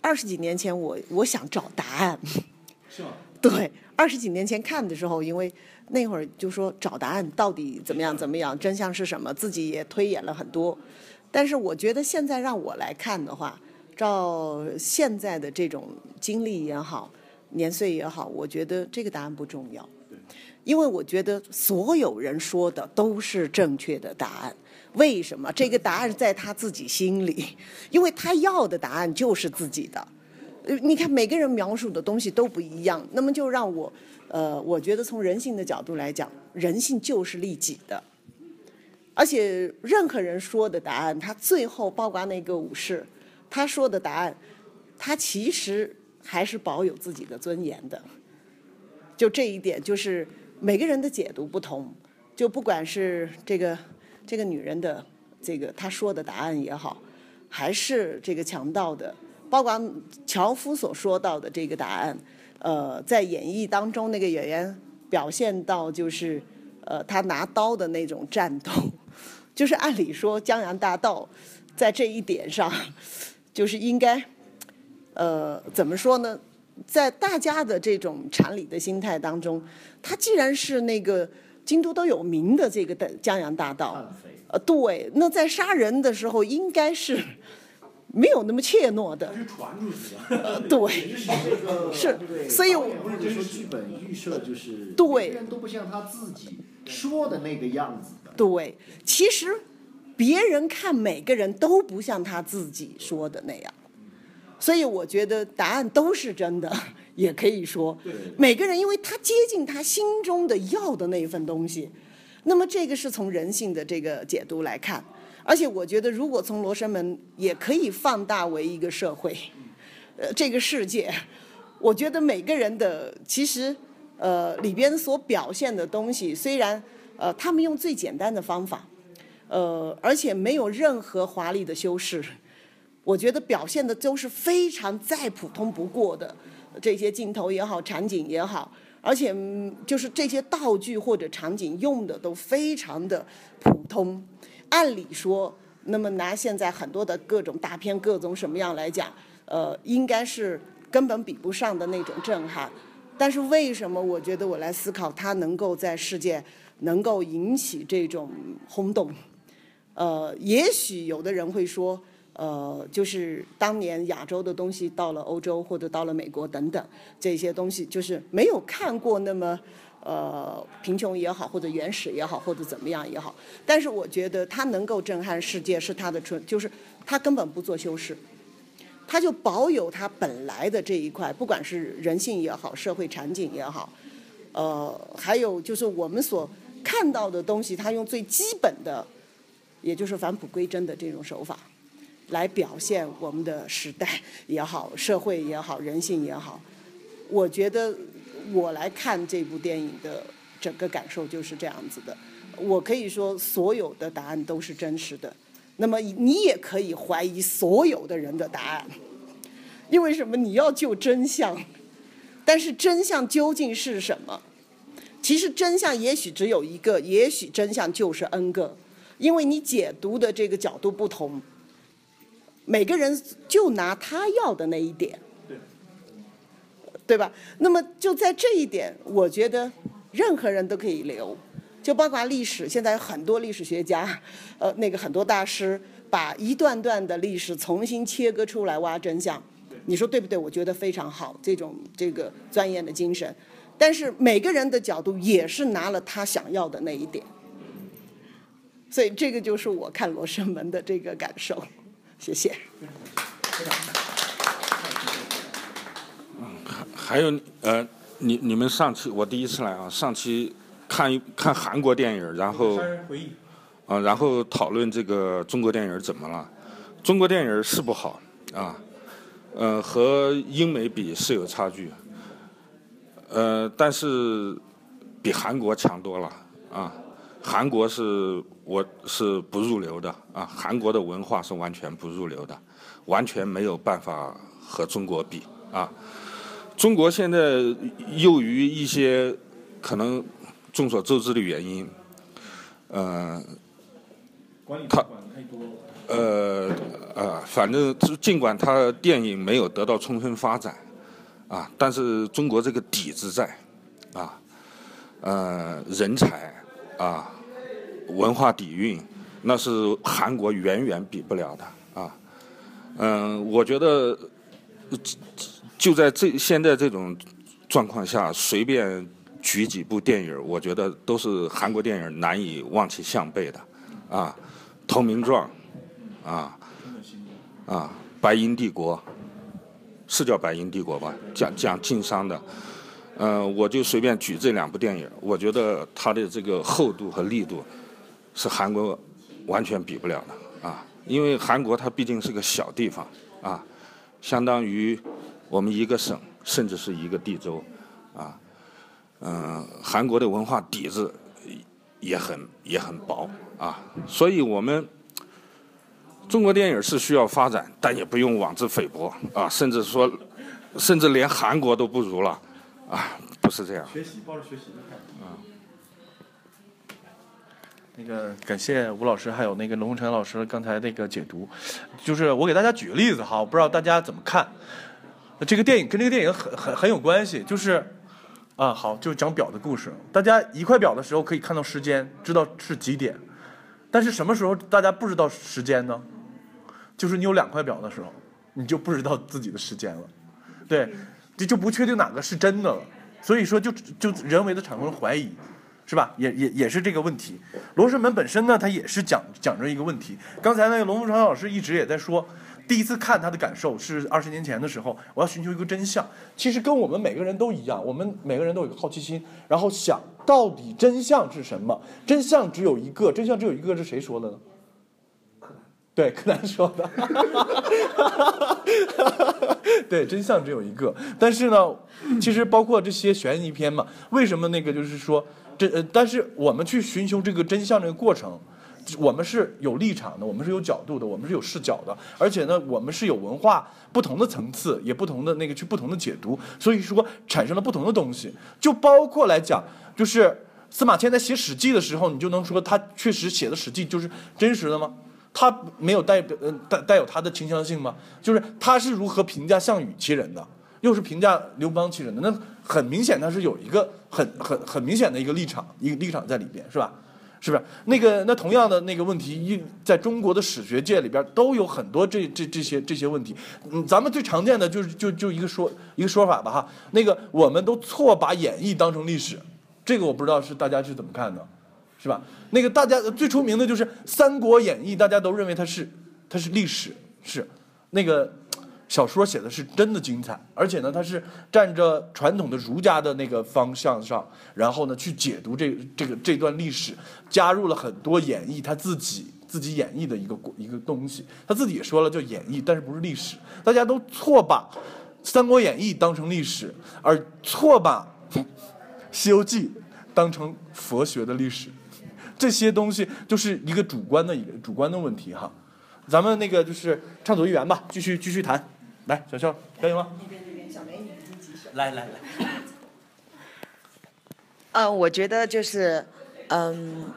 二十几年前我我想找答案，是吗？对，二十几年前看的时候，因为那会儿就说找答案到底怎么样怎么样，真相是什么，自己也推演了很多。但是我觉得现在让我来看的话，照现在的这种经历也好，年岁也好，我觉得这个答案不重要。因为我觉得所有人说的都是正确的答案。为什么？这个答案在他自己心里，<laughs> 因为他要的答案就是自己的。呃，你看每个人描述的东西都不一样，那么就让我，呃，我觉得从人性的角度来讲，人性就是利己的。而且任何人说的答案，他最后包括那个武士，他说的答案，他其实还是保有自己的尊严的。就这一点，就是每个人的解读不同，就不管是这个这个女人的这个她说的答案也好，还是这个强盗的，包括樵夫所说到的这个答案，呃，在演绎当中那个演员表现到就是，呃，他拿刀的那种战斗，<laughs> 就是按理说江洋大盗在这一点上，就是应该，呃，怎么说呢？在大家的这种禅理的心态当中，他既然是那个京都都有名的这个的江洋大盗，呃，对，那在杀人的时候应该是没有那么怯懦的，是传出去的。呃，<laughs> 对，是，所以我或者说剧本预设就是对都不像他自己说的那个样子的。对，其实别人看每个人都不像他自己说的那样，所以我觉得答案都是真的，<laughs> 也可以说。每个人，因为他接近他心中的要的那一份东西，那么这个是从人性的这个解读来看，而且我觉得如果从罗生门也可以放大为一个社会，呃，这个世界，我觉得每个人的其实呃里边所表现的东西，虽然呃他们用最简单的方法，呃，而且没有任何华丽的修饰，我觉得表现的都是非常再普通不过的这些镜头也好，场景也好，而且就是这些道具或者场景用的都非常的普通。按理说，那么拿现在很多的各种大片、各种什么样来讲，呃，应该是根本比不上的那种震撼。但是为什么我觉得我来思考它能够在世界能够引起这种轰动？呃，也许有的人会说，呃，就是当年亚洲的东西到了欧洲或者到了美国等等这些东西，就是没有看过那么呃贫穷也好，或者原始也好，或者怎么样也好。但是我觉得它能够震撼世界是它的纯，就是它根本不做修饰。它就保有它本来的这一块，不管是人性也好，社会场景也好，呃，还有就是我们所看到的东西，它用最基本的，也就是返璞归真的这种手法，来表现我们的时代也好，社会也好，人性也好。我觉得我来看这部电影的整个感受就是这样子的。我可以说，所有的答案都是真实的。那么你也可以怀疑所有的人的答案，因为什么？你要救真相，但是真相究竟是什么？其实真相也许只有一个，也许真相就是 n 个，因为你解读的这个角度不同，每个人就拿他要的那一点，对吧？那么就在这一点，我觉得任何人都可以留。就包括历史，现在有很多历史学家，呃，那个很多大师把一段段的历史重新切割出来挖真相，你说对不对？我觉得非常好，这种这个钻研的精神。但是每个人的角度也是拿了他想要的那一点，所以这个就是我看《罗生门》的这个感受。谢谢。还有呃，你你们上期我第一次来啊，上期看一看韩国电影，然后啊，然后讨论这个中国电影怎么了？中国电影是不好啊，呃，和英美比是有差距，呃，但是比韩国强多了啊。韩国是我是不入流的啊，韩国的文化是完全不入流的，完全没有办法和中国比啊。中国现在由于一些可能众所周知的原因，呃，他呃呃，反正尽管他电影没有得到充分发展啊，但是中国这个底子在啊，呃，人才。啊，文化底蕴，那是韩国远远比不了的啊。嗯，我觉得就在这现在这种状况下，随便举几部电影，我觉得都是韩国电影难以望其项背的啊。《投名状》啊啊，《白银帝国》是叫《白银帝国》吧？讲讲经商的。嗯，我就随便举这两部电影，我觉得它的这个厚度和力度是韩国完全比不了的啊。因为韩国它毕竟是个小地方啊，相当于我们一个省，甚至是一个地州啊。嗯，韩国的文化底子也很也很薄啊，所以我们中国电影是需要发展，但也不用妄自菲薄啊，甚至说，甚至连韩国都不如了。啊，不是这样。学习，抱着学习的态度。啊。那个，感谢吴老师还有那个龙晨老师刚才那个解读，就是我给大家举个例子哈，我不知道大家怎么看。这个电影跟这个电影很很很有关系，就是啊，好，就是讲表的故事。大家一块表的时候可以看到时间，知道是几点，但是什么时候大家不知道时间呢？就是你有两块表的时候，你就不知道自己的时间了，对。这就不确定哪个是真的了，所以说就就人为的产生了怀疑，是吧？也也也是这个问题。罗生门本身呢，它也是讲讲着一个问题。刚才那个龙凤传老师一直也在说，第一次看他的感受是二十年前的时候，我要寻求一个真相。其实跟我们每个人都一样，我们每个人都有好奇心，然后想到底真相是什么？真相只有一个，真相只有一个是谁说的呢？对，柯南说的。<laughs> 对，真相只有一个。但是呢，其实包括这些悬疑片嘛，为什么那个就是说，这呃，但是我们去寻求这个真相这个过程，我们是有立场的，我们是有角度的，我们是有视角的，而且呢，我们是有文化不同的层次，也不同的那个去不同的解读，所以说产生了不同的东西。就包括来讲，就是司马迁在写《史记》的时候，你就能说他确实写的《史记》就是真实的吗？他没有代表呃带带有他的倾向性吗？就是他是如何评价项羽其人的，又是评价刘邦其人的？那很明显他是有一个很很很明显的一个立场，一个立场在里边，是吧？是不是？那个那同样的那个问题，一在中国的史学界里边都有很多这这这些这些问题。嗯，咱们最常见的就是就就一个说一个说法吧哈，那个我们都错把演义当成历史，这个我不知道是大家是怎么看的。是吧？那个大家最出名的就是《三国演义》，大家都认为它是它是历史，是那个小说写的是真的精彩，而且呢，他是站着传统的儒家的那个方向上，然后呢去解读这这个这段历史，加入了很多演绎他自己自己演绎的一个一个东西。他自己也说了叫演绎，但是不是历史。大家都错把《三国演义》当成历史，而错把《<laughs> 西游记》当成佛学的历史。这些东西就是一个主观的一个主观的问题哈，咱们那个就是畅所欲言吧，继续继续谈，来小肖可以吗？来来来，嗯，我觉得就是，嗯。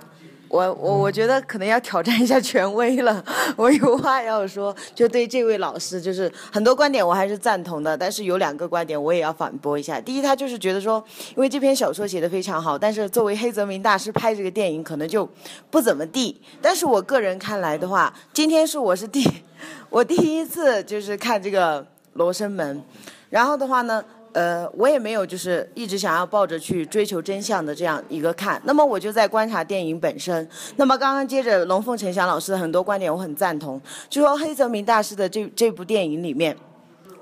我我我觉得可能要挑战一下权威了，<laughs> 我有话要说，就对这位老师，就是很多观点我还是赞同的，但是有两个观点我也要反驳一下。第一，他就是觉得说，因为这篇小说写的非常好，但是作为黑泽明大师拍这个电影可能就不怎么地。但是我个人看来的话，今天是我是第 <laughs> 我第一次就是看这个《罗生门》，然后的话呢。呃，我也没有就是一直想要抱着去追求真相的这样一个看，那么我就在观察电影本身。那么刚刚接着龙凤呈祥老师的很多观点，我很赞同。就说黑泽明大师的这这部电影里面，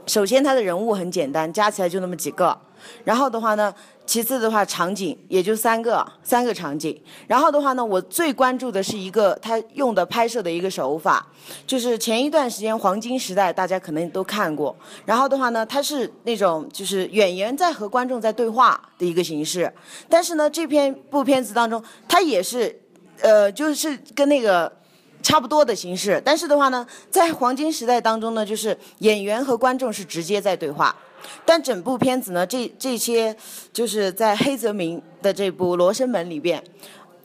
首先他的人物很简单，加起来就那么几个，然后的话呢，其次的话场景也就三个三个场景。然后的话呢，我最关注的是一个他用的拍摄的一个手法，就是前一段时间黄金时代大家可能都看过。然后的话呢，它是那种就是演员在和观众在对话的一个形式。但是呢，这篇部片子当中，它也是呃就是跟那个。差不多的形式，但是的话呢，在黄金时代当中呢，就是演员和观众是直接在对话，但整部片子呢，这这些就是在黑泽明的这部《罗生门》里边，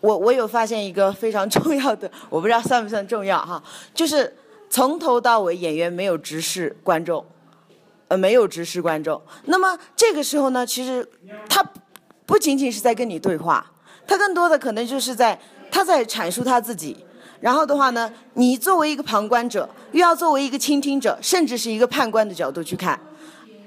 我我有发现一个非常重要的，我不知道算不算重要哈，就是从头到尾演员没有直视观众，呃，没有直视观众。那么这个时候呢，其实他不仅仅是在跟你对话，他更多的可能就是在他在阐述他自己。然后的话呢，你作为一个旁观者，又要作为一个倾听者，甚至是一个判官的角度去看。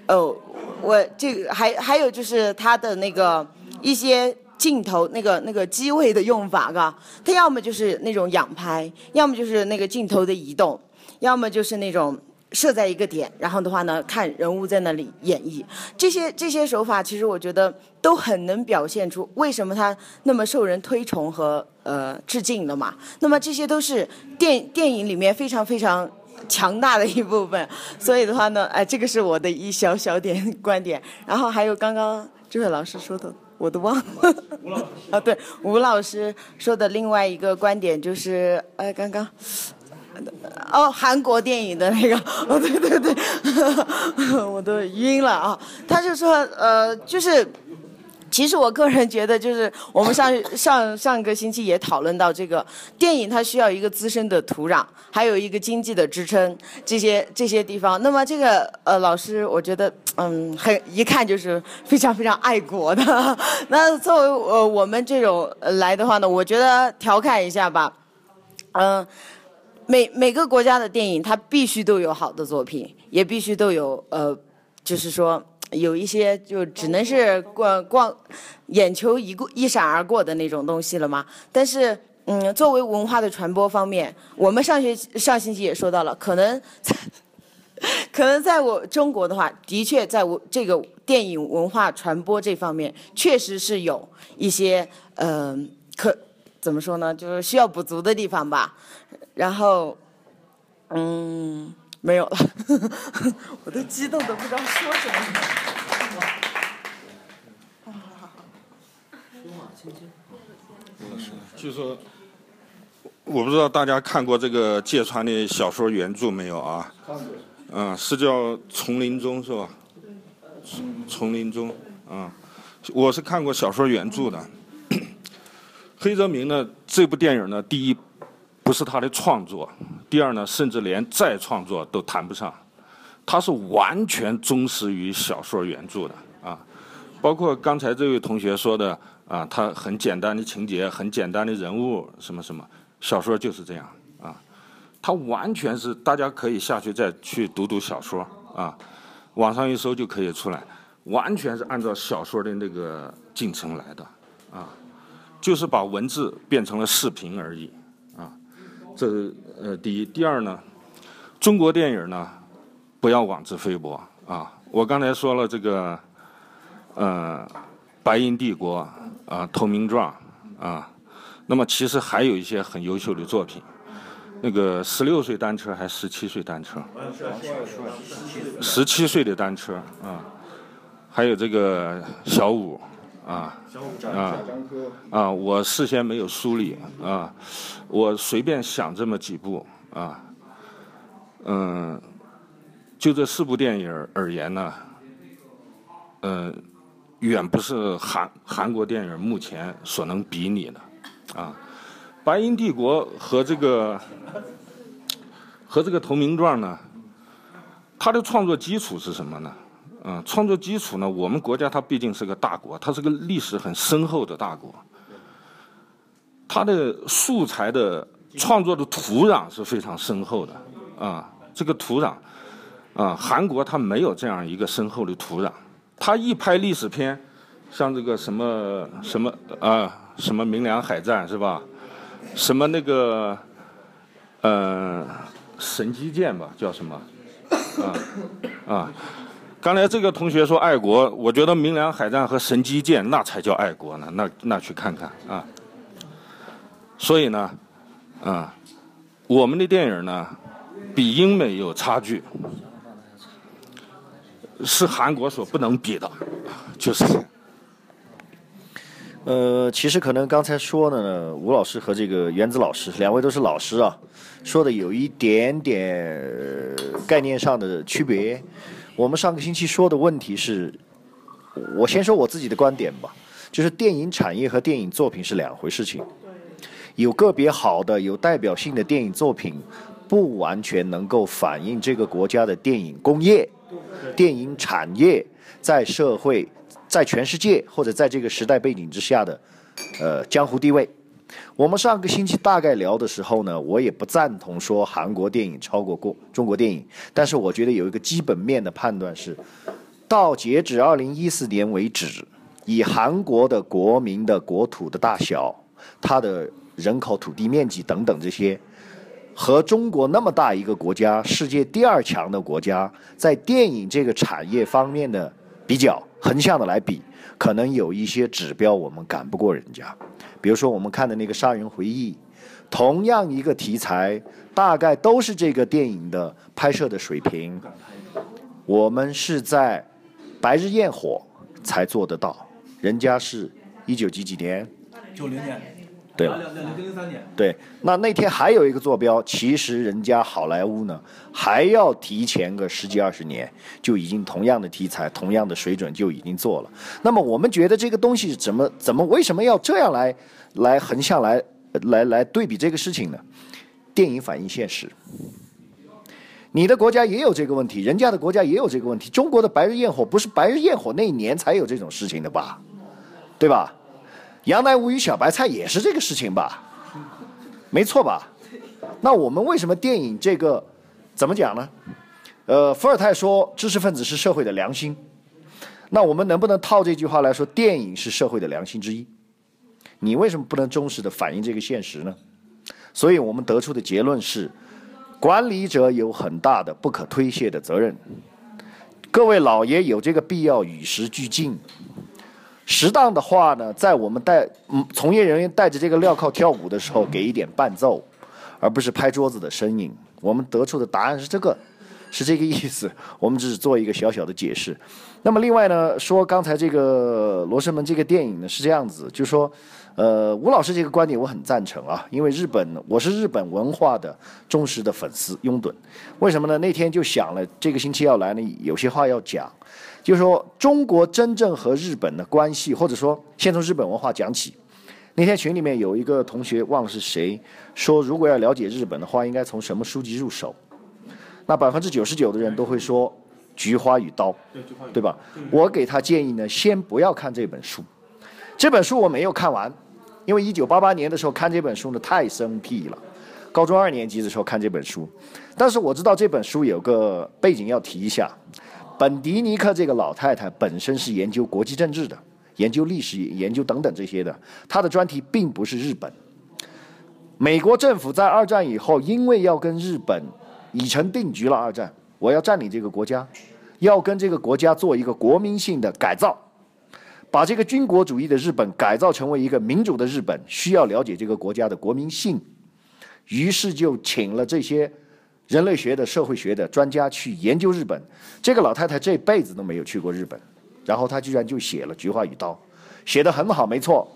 哦，我这个还还有就是他的那个一些镜头，那个那个机位的用法，嘎，他要么就是那种仰拍，要么就是那个镜头的移动，要么就是那种。设在一个点，然后的话呢，看人物在那里演绎这些这些手法，其实我觉得都很能表现出为什么他那么受人推崇和呃致敬的嘛。那么这些都是电电影里面非常非常强大的一部分。所以的话呢，哎，这个是我的一小小点观点。然后还有刚刚这位老师说的，我都忘了。<laughs> 啊，对，吴老师说的另外一个观点就是，哎，刚刚。哦，韩国电影的那个，<laughs> 哦，对对对，<laughs> 我都晕了啊！他就说，呃，就是，其实我个人觉得，就是我们上 <laughs> 上上个星期也讨论到这个电影，它需要一个滋生的土壤，还有一个经济的支撑，这些这些地方。那么这个呃，老师，我觉得，嗯，很一看就是非常非常爱国的。<laughs> 那作为呃我们这种来的话呢，我觉得调侃一下吧，嗯。每每个国家的电影，它必须都有好的作品，也必须都有呃，就是说有一些就只能是光光眼球一过一闪而过的那种东西了嘛。但是，嗯，作为文化的传播方面，我们上学上星期也说到了，可能 <laughs> 可能在我中国的话，的确在我这个电影文化传播这方面，确实是有一些嗯，可怎么说呢，就是需要补足的地方吧。然后，嗯，没有了，<laughs> 我都激动的不知道说什么。就说，我不知道大家看过这个芥川的小说原著没有啊？嗯，是叫《丛林中》是吧？丛林中，啊，我是看过小说原著的。<coughs> 黑泽明呢，这部电影呢，第一。不是他的创作，第二呢，甚至连再创作都谈不上，他是完全忠实于小说原著的啊，包括刚才这位同学说的啊，他很简单的情节，很简单的人物，什么什么，小说就是这样啊，他完全是大家可以下去再去读读小说啊，网上一搜就可以出来，完全是按照小说的那个进程来的啊，就是把文字变成了视频而已啊。这呃，第一，第二呢，中国电影呢，不要妄自菲薄啊！我刚才说了这个，呃，《白银帝国》啊，《投名状》啊，那么其实还有一些很优秀的作品，那个十六岁单车还是十七岁单车？十七岁的单车啊，还有这个小五。啊啊啊！我事先没有梳理啊，我随便想这么几部啊，嗯，就这四部电影而言呢，嗯，远不是韩韩国电影目前所能比拟的啊。《白银帝国》和这个和这个《投名状》呢，它的创作基础是什么呢？嗯，创作基础呢？我们国家它毕竟是个大国，它是个历史很深厚的大国，它的素材的创作的土壤是非常深厚的啊。这个土壤啊，韩国它没有这样一个深厚的土壤。他一拍历史片，像这个什么什么啊，什么明良海战是吧？什么那个呃神机箭吧，叫什么啊啊？刚才这个同学说爱国，我觉得明良海战和神机舰那才叫爱国呢，那那去看看啊。所以呢，啊，我们的电影呢，比英美有差距，是韩国所不能比的，就是。呃，其实可能刚才说的呢，吴老师和这个原子老师两位都是老师啊，说的有一点点概念上的区别。我们上个星期说的问题是，我先说我自己的观点吧，就是电影产业和电影作品是两回事情。有个别好的、有代表性的电影作品，不完全能够反映这个国家的电影工业、电影产业在社会。在全世界或者在这个时代背景之下的，呃，江湖地位。我们上个星期大概聊的时候呢，我也不赞同说韩国电影超过过中国电影，但是我觉得有一个基本面的判断是，到截止二零一四年为止，以韩国的国民的国土的大小、它的人口、土地面积等等这些，和中国那么大一个国家、世界第二强的国家，在电影这个产业方面的比较。横向的来比，可能有一些指标我们赶不过人家。比如说我们看的那个《杀人回忆》，同样一个题材，大概都是这个电影的拍摄的水平，我们是在《白日焰火》才做得到，人家是一九几几年？九零年。对了，对，那那天还有一个坐标，其实人家好莱坞呢还要提前个十几二十年，就已经同样的题材、同样的水准就已经做了。那么我们觉得这个东西怎么怎么为什么要这样来来横向来来来对比这个事情呢？电影反映现实，你的国家也有这个问题，人家的国家也有这个问题。中国的《白日焰火》不是《白日焰火》那一年才有这种事情的吧？对吧？《杨乃武与小白菜》也是这个事情吧，没错吧？那我们为什么电影这个怎么讲呢？呃，伏尔泰说知识分子是社会的良心，那我们能不能套这句话来说，电影是社会的良心之一？你为什么不能忠实的反映这个现实呢？所以我们得出的结论是，管理者有很大的不可推卸的责任，各位老爷有这个必要与时俱进。适当的话呢，在我们带嗯从业人员带着这个镣铐跳舞的时候，给一点伴奏，而不是拍桌子的声音。我们得出的答案是这个，是这个意思。<laughs> 我们只是做一个小小的解释。那么另外呢，说刚才这个《罗生门》这个电影呢是这样子，就说，呃，吴老师这个观点我很赞成啊，因为日本我是日本文化的忠实的粉丝拥趸。为什么呢？那天就想了，这个星期要来呢，有些话要讲。就是说，中国真正和日本的关系，或者说先从日本文化讲起。那天群里面有一个同学忘了是谁，说如果要了解日本的话，应该从什么书籍入手？那百分之九十九的人都会说《菊花与刀》，对吧？我给他建议呢，先不要看这本书。这本书我没有看完，因为一九八八年的时候看这本书呢太生僻了，高中二年级的时候看这本书。但是我知道这本书有个背景要提一下。本迪尼克这个老太太本身是研究国际政治的，研究历史、研究等等这些的。她的专题并不是日本。美国政府在二战以后，因为要跟日本已成定局了，二战我要占领这个国家，要跟这个国家做一个国民性的改造，把这个军国主义的日本改造成为一个民主的日本，需要了解这个国家的国民性，于是就请了这些。人类学的、社会学的专家去研究日本，这个老太太这辈子都没有去过日本，然后她居然就写了《菊花与刀》，写得很好，没错。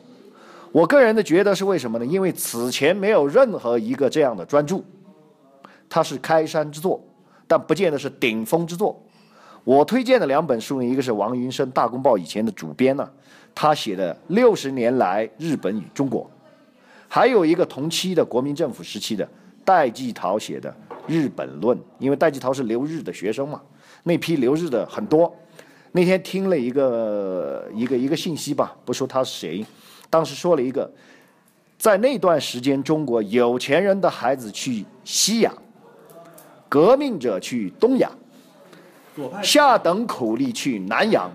我个人的觉得是为什么呢？因为此前没有任何一个这样的专著，它是开山之作，但不见得是顶峰之作。我推荐的两本书呢，一个是王云生《大公报》以前的主编呢，他写的六十年来日本与中国，还有一个同期的国民政府时期的戴季陶写的。《日本论》，因为戴季陶是留日的学生嘛，那批留日的很多。那天听了一个一个一个信息吧，不说他是谁，当时说了一个，在那段时间，中国有钱人的孩子去西洋，革命者去东亚，下等苦力去南洋，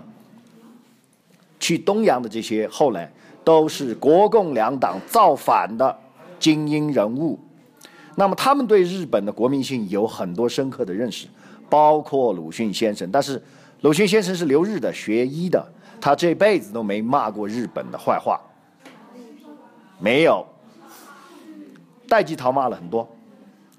去东洋的这些后来都是国共两党造反的精英人物。那么他们对日本的国民性有很多深刻的认识，包括鲁迅先生。但是鲁迅先生是留日的，学医的，他这辈子都没骂过日本的坏话，没有。戴季陶骂了很多，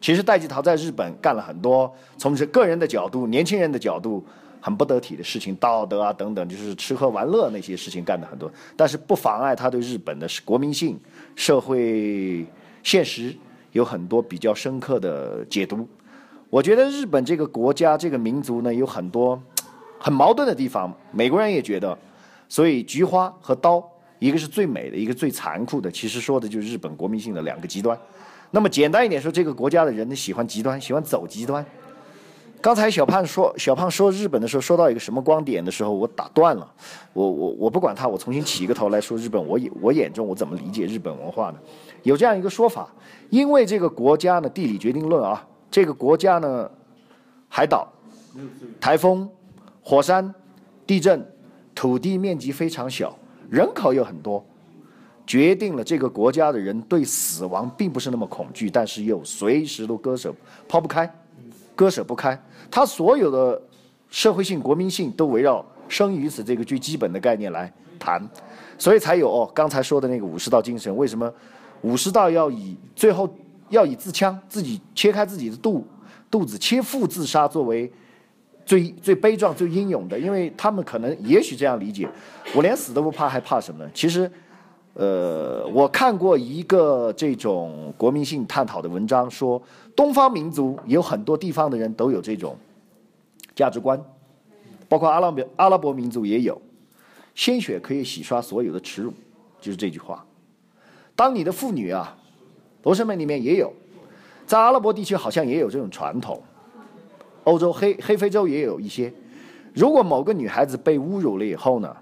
其实戴季陶在日本干了很多从这个人的角度、年轻人的角度很不得体的事情，道德啊等等，就是吃喝玩乐那些事情干的很多，但是不妨碍他对日本的国民性、社会现实有很多比较深刻的解读。我觉得日本这个国家、这个民族呢，有很多很矛盾的地方。美国人也觉得，所以菊花和刀，一个是最美的，一个最残酷的，其实说的就是日本国民性的两个极端。那么简单一点说，这个国家的人呢喜欢极端，喜欢走极端。刚才小胖说小胖说日本的时候，说到一个什么光点的时候，我打断了。我我我不管他，我重新起一个头来说日本。我眼我眼中我怎么理解日本文化呢？有这样一个说法，因为这个国家呢地理决定论啊，这个国家呢海岛、台风、火山、地震，土地面积非常小，人口又很多。决定了这个国家的人对死亡并不是那么恐惧，但是又随时都割舍抛不开，割舍不开。他所有的社会性、国民性都围绕生与死这个最基本的概念来谈，所以才有刚才说的那个武士道精神。为什么武士道要以最后要以自枪自己切开自己的肚肚子切腹自杀作为最最悲壮、最英勇的？因为他们可能也许这样理解：我连死都不怕，还怕什么呢？其实。呃，我看过一个这种国民性探讨的文章，说东方民族有很多地方的人都有这种价值观，包括阿拉伯阿拉伯民族也有，鲜血可以洗刷所有的耻辱，就是这句话。当你的妇女啊，罗生门里面也有，在阿拉伯地区好像也有这种传统，欧洲黑黑非洲也有一些。如果某个女孩子被侮辱了以后呢？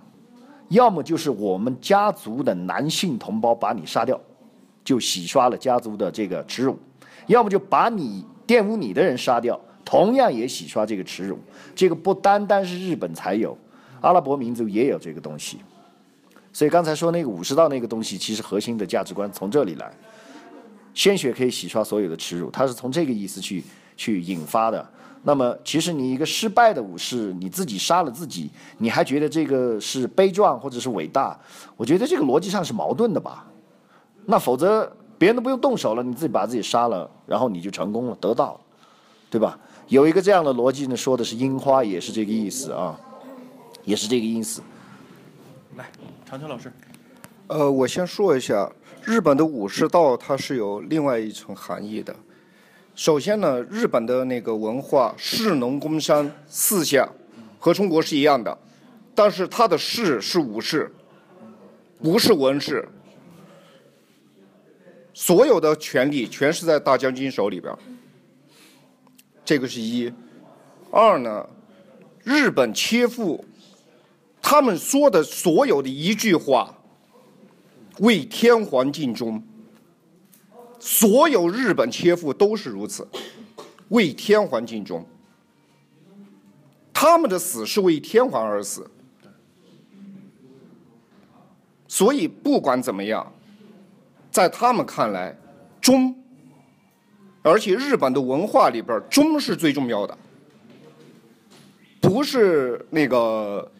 要么就是我们家族的男性同胞把你杀掉，就洗刷了家族的这个耻辱；要么就把你玷污你的人杀掉，同样也洗刷这个耻辱。这个不单单是日本才有，阿拉伯民族也有这个东西。所以刚才说那个武士道那个东西，其实核心的价值观从这里来：鲜血可以洗刷所有的耻辱，它是从这个意思去去引发的。那么，其实你一个失败的武士，你自己杀了自己，你还觉得这个是悲壮或者是伟大？我觉得这个逻辑上是矛盾的吧？那否则别人都不用动手了，你自己把自己杀了，然后你就成功了，得到了，对吧？有一个这样的逻辑呢，说的是樱花，也是这个意思啊，也是这个意思。来，长秋老师，呃，我先说一下，日本的武士道它是有另外一层含义的。首先呢，日本的那个文化士农工商四项和中国是一样的，但是他的士是武士，不是文士，所有的权力全是在大将军手里边这个是一。二呢，日本切腹，他们说的所有的一句话，为天皇尽忠。所有日本切腹都是如此，为天皇尽忠。他们的死是为天皇而死，所以不管怎么样，在他们看来，忠，而且日本的文化里边，忠是最重要的，不是那个，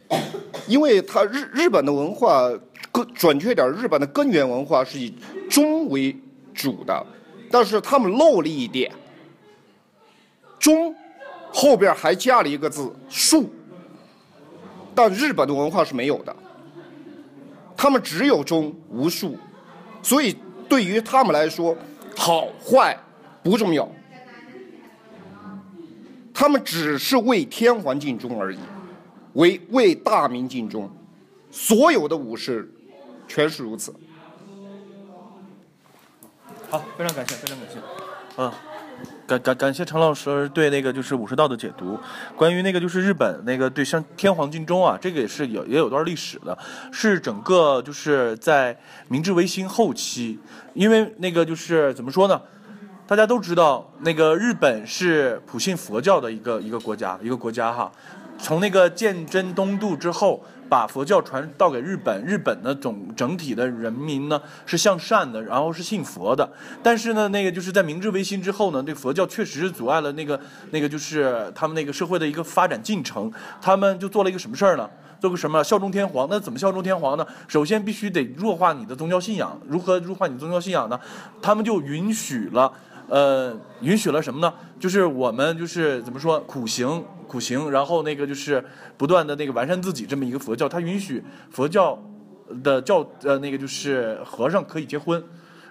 因为他日日本的文化更准确点，日本的根源文化是以忠为。主的，但是他们漏了一点，忠后边还加了一个字术，但日本的文化是没有的，他们只有忠无数，所以对于他们来说，好坏不重要，他们只是为天皇尽忠而已，为为大明尽忠，所有的武士全是如此。好，非常感谢，非常感谢，嗯，感感感谢陈老师对那个就是武士道的解读。关于那个就是日本那个对像天皇尽忠啊，这个也是有也有段历史的，是整个就是在明治维新后期，因为那个就是怎么说呢？大家都知道，那个日本是普信佛教的一个一个国家，一个国家哈。从那个鉴真东渡之后，把佛教传到给日本，日本的总整体的人民呢是向善的，然后是信佛的。但是呢，那个就是在明治维新之后呢，这佛教确实是阻碍了那个那个就是他们那个社会的一个发展进程。他们就做了一个什么事儿呢？做个什么效忠天皇？那怎么效忠天皇呢？首先必须得弱化你的宗教信仰。如何弱化你的宗教信仰呢？他们就允许了，呃，允许了什么呢？就是我们就是怎么说苦行苦行，然后那个就是不断的那个完善自己这么一个佛教。它允许佛教的教呃那个就是和尚可以结婚。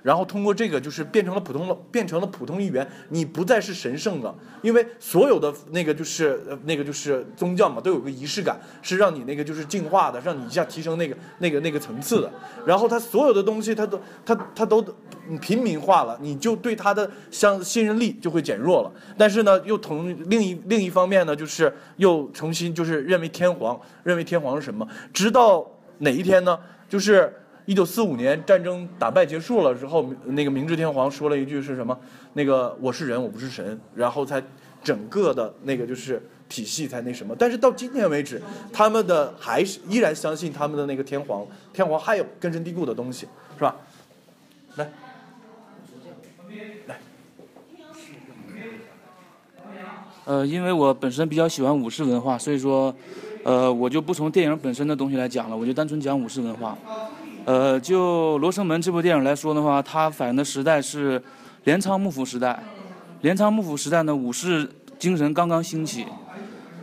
然后通过这个，就是变成了普通了，变成了普通一员，你不再是神圣了，因为所有的那个就是那个就是宗教嘛，都有个仪式感，是让你那个就是进化的，让你一下提升那个那个那个层次的。然后他所有的东西，他都他他都平民化了，你就对他的相信任力就会减弱了。但是呢，又同另一另一方面呢，就是又重新就是认为天皇，认为天皇是什么？直到哪一天呢？就是。一九四五年战争打败结束了之后，那个明治天皇说了一句是什么？那个我是人，我不是神，然后才整个的那个就是体系才那什么。但是到今天为止，他们的还是依然相信他们的那个天皇，天皇还有根深蒂固的东西，是吧？来，来。呃，因为我本身比较喜欢武士文化，所以说，呃，我就不从电影本身的东西来讲了，我就单纯讲武士文化。呃，就《罗生门》这部电影来说的话，它反映的时代是镰仓幕府时代。镰仓幕府时代呢，武士精神刚刚兴起。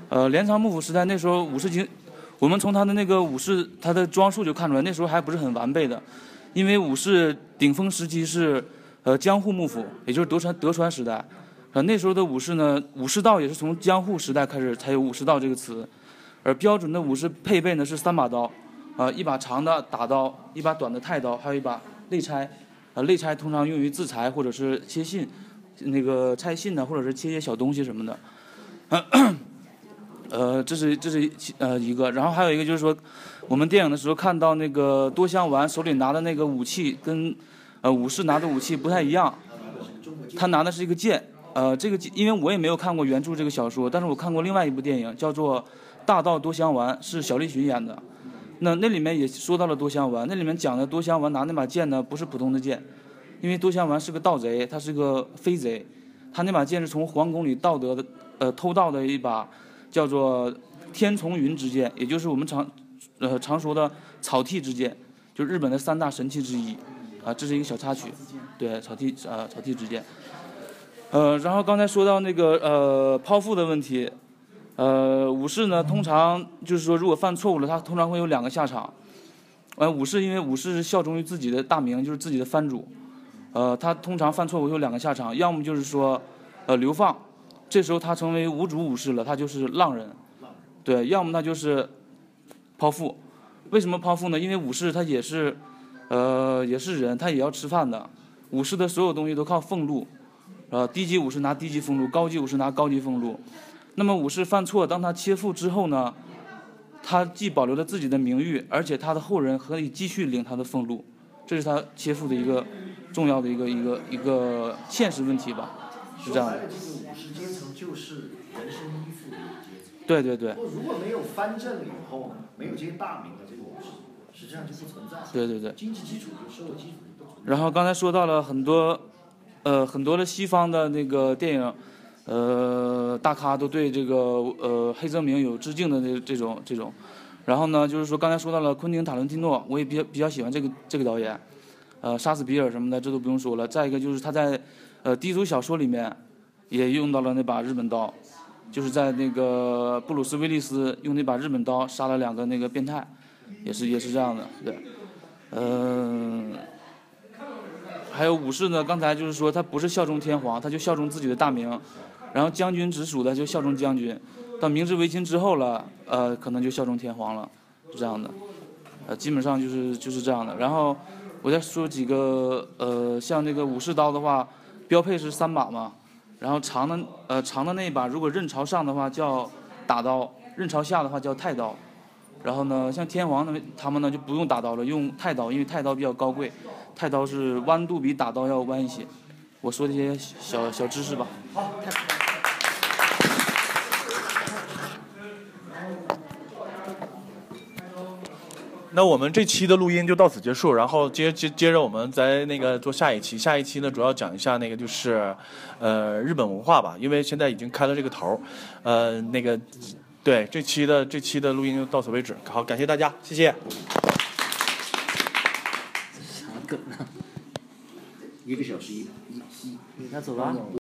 呃，镰仓幕府时代那时候武士精，我们从他的那个武士他的装束就看出来，那时候还不是很完备的。因为武士顶峰时期是呃江户幕府，也就是德川德川时代。呃，那时候的武士呢，武士道也是从江户时代开始才有武士道这个词。而标准的武士配备呢是三把刀。呃，一把长的打刀，一把短的太刀，还有一把内差。呃，内差通常用于自裁或者是切信，那个拆信呢，或者是切些小东西什么的。<coughs> 呃，这是这是呃一个，然后还有一个就是说，我们电影的时候看到那个多香丸手里拿的那个武器跟呃武士拿的武器不太一样，他拿的是一个剑。呃，这个因为我也没有看过原著这个小说，但是我看过另外一部电影叫做《大道多香丸》，是小栗旬演的。那那里面也说到了多香丸，那里面讲的多香丸拿那把剑呢，不是普通的剑，因为多香丸是个盗贼，他是个飞贼，他那把剑是从皇宫里盗得的，呃，偷盗的一把叫做天丛云之剑，也就是我们常呃常说的草剃之剑，就是日本的三大神器之一，啊，这是一个小插曲，对，草剃啊草剃之剑，呃，然后刚才说到那个呃剖腹的问题。呃，武士呢，通常就是说，如果犯错误了，他通常会有两个下场。呃，武士因为武士是效忠于自己的大名，就是自己的藩主，呃，他通常犯错误有两个下场，要么就是说，呃，流放，这时候他成为无主武士了，他就是浪人，对，要么他就是剖腹。为什么剖腹呢？因为武士他也是，呃，也是人，他也要吃饭的。武士的所有东西都靠俸禄，呃，低级武士拿低级俸禄，高级武士拿高级俸禄。那么武士犯错，当他切腹之后呢，他既保留了自己的名誉，而且他的后人可以继续领他的俸禄，这是他切腹的一个重要的一个一个一个现实问题吧，是这样的。这个武士阶层就是人身依附的一个阶层。对对对。如果没有藩镇以后呢，没有这些大名的这个武士，实际上就不存在。对对对。经济基础就社会基础就不存在。然后刚才说到了很多，呃，很多的西方的那个电影。呃，大咖都对这个呃黑泽明有致敬的这这种这种，然后呢，就是说刚才说到了昆汀塔伦蒂诺，我也比较比较喜欢这个这个导演，呃，杀死比尔什么的这都不用说了。再一个就是他在呃低俗小说里面也用到了那把日本刀，就是在那个布鲁斯威利斯用那把日本刀杀了两个那个变态，也是也是这样的，对，嗯，还有武士呢，刚才就是说他不是效忠天皇，他就效忠自己的大名。然后将军直属的就效忠将军，到明治维新之后了，呃，可能就效忠天皇了，是这样的，呃，基本上就是就是这样的。然后我再说几个，呃，像那个武士刀的话，标配是三把嘛，然后长的呃长的那一把，如果刃朝上的话叫打刀，刃朝下的话叫太刀。然后呢，像天皇呢，他们呢就不用打刀了，用太刀，因为太刀比较高贵，太刀是弯度比打刀要弯一些。我说这些小小知识吧。那我们这期的录音就到此结束，然后接接接着我们再那个做下一期，下一期呢主要讲一下那个就是，呃，日本文化吧，因为现在已经开了这个头，呃，那个，对，这期的这期的录音就到此为止，好，感谢大家，谢谢。啥梗啊？一个小时一一那走吧。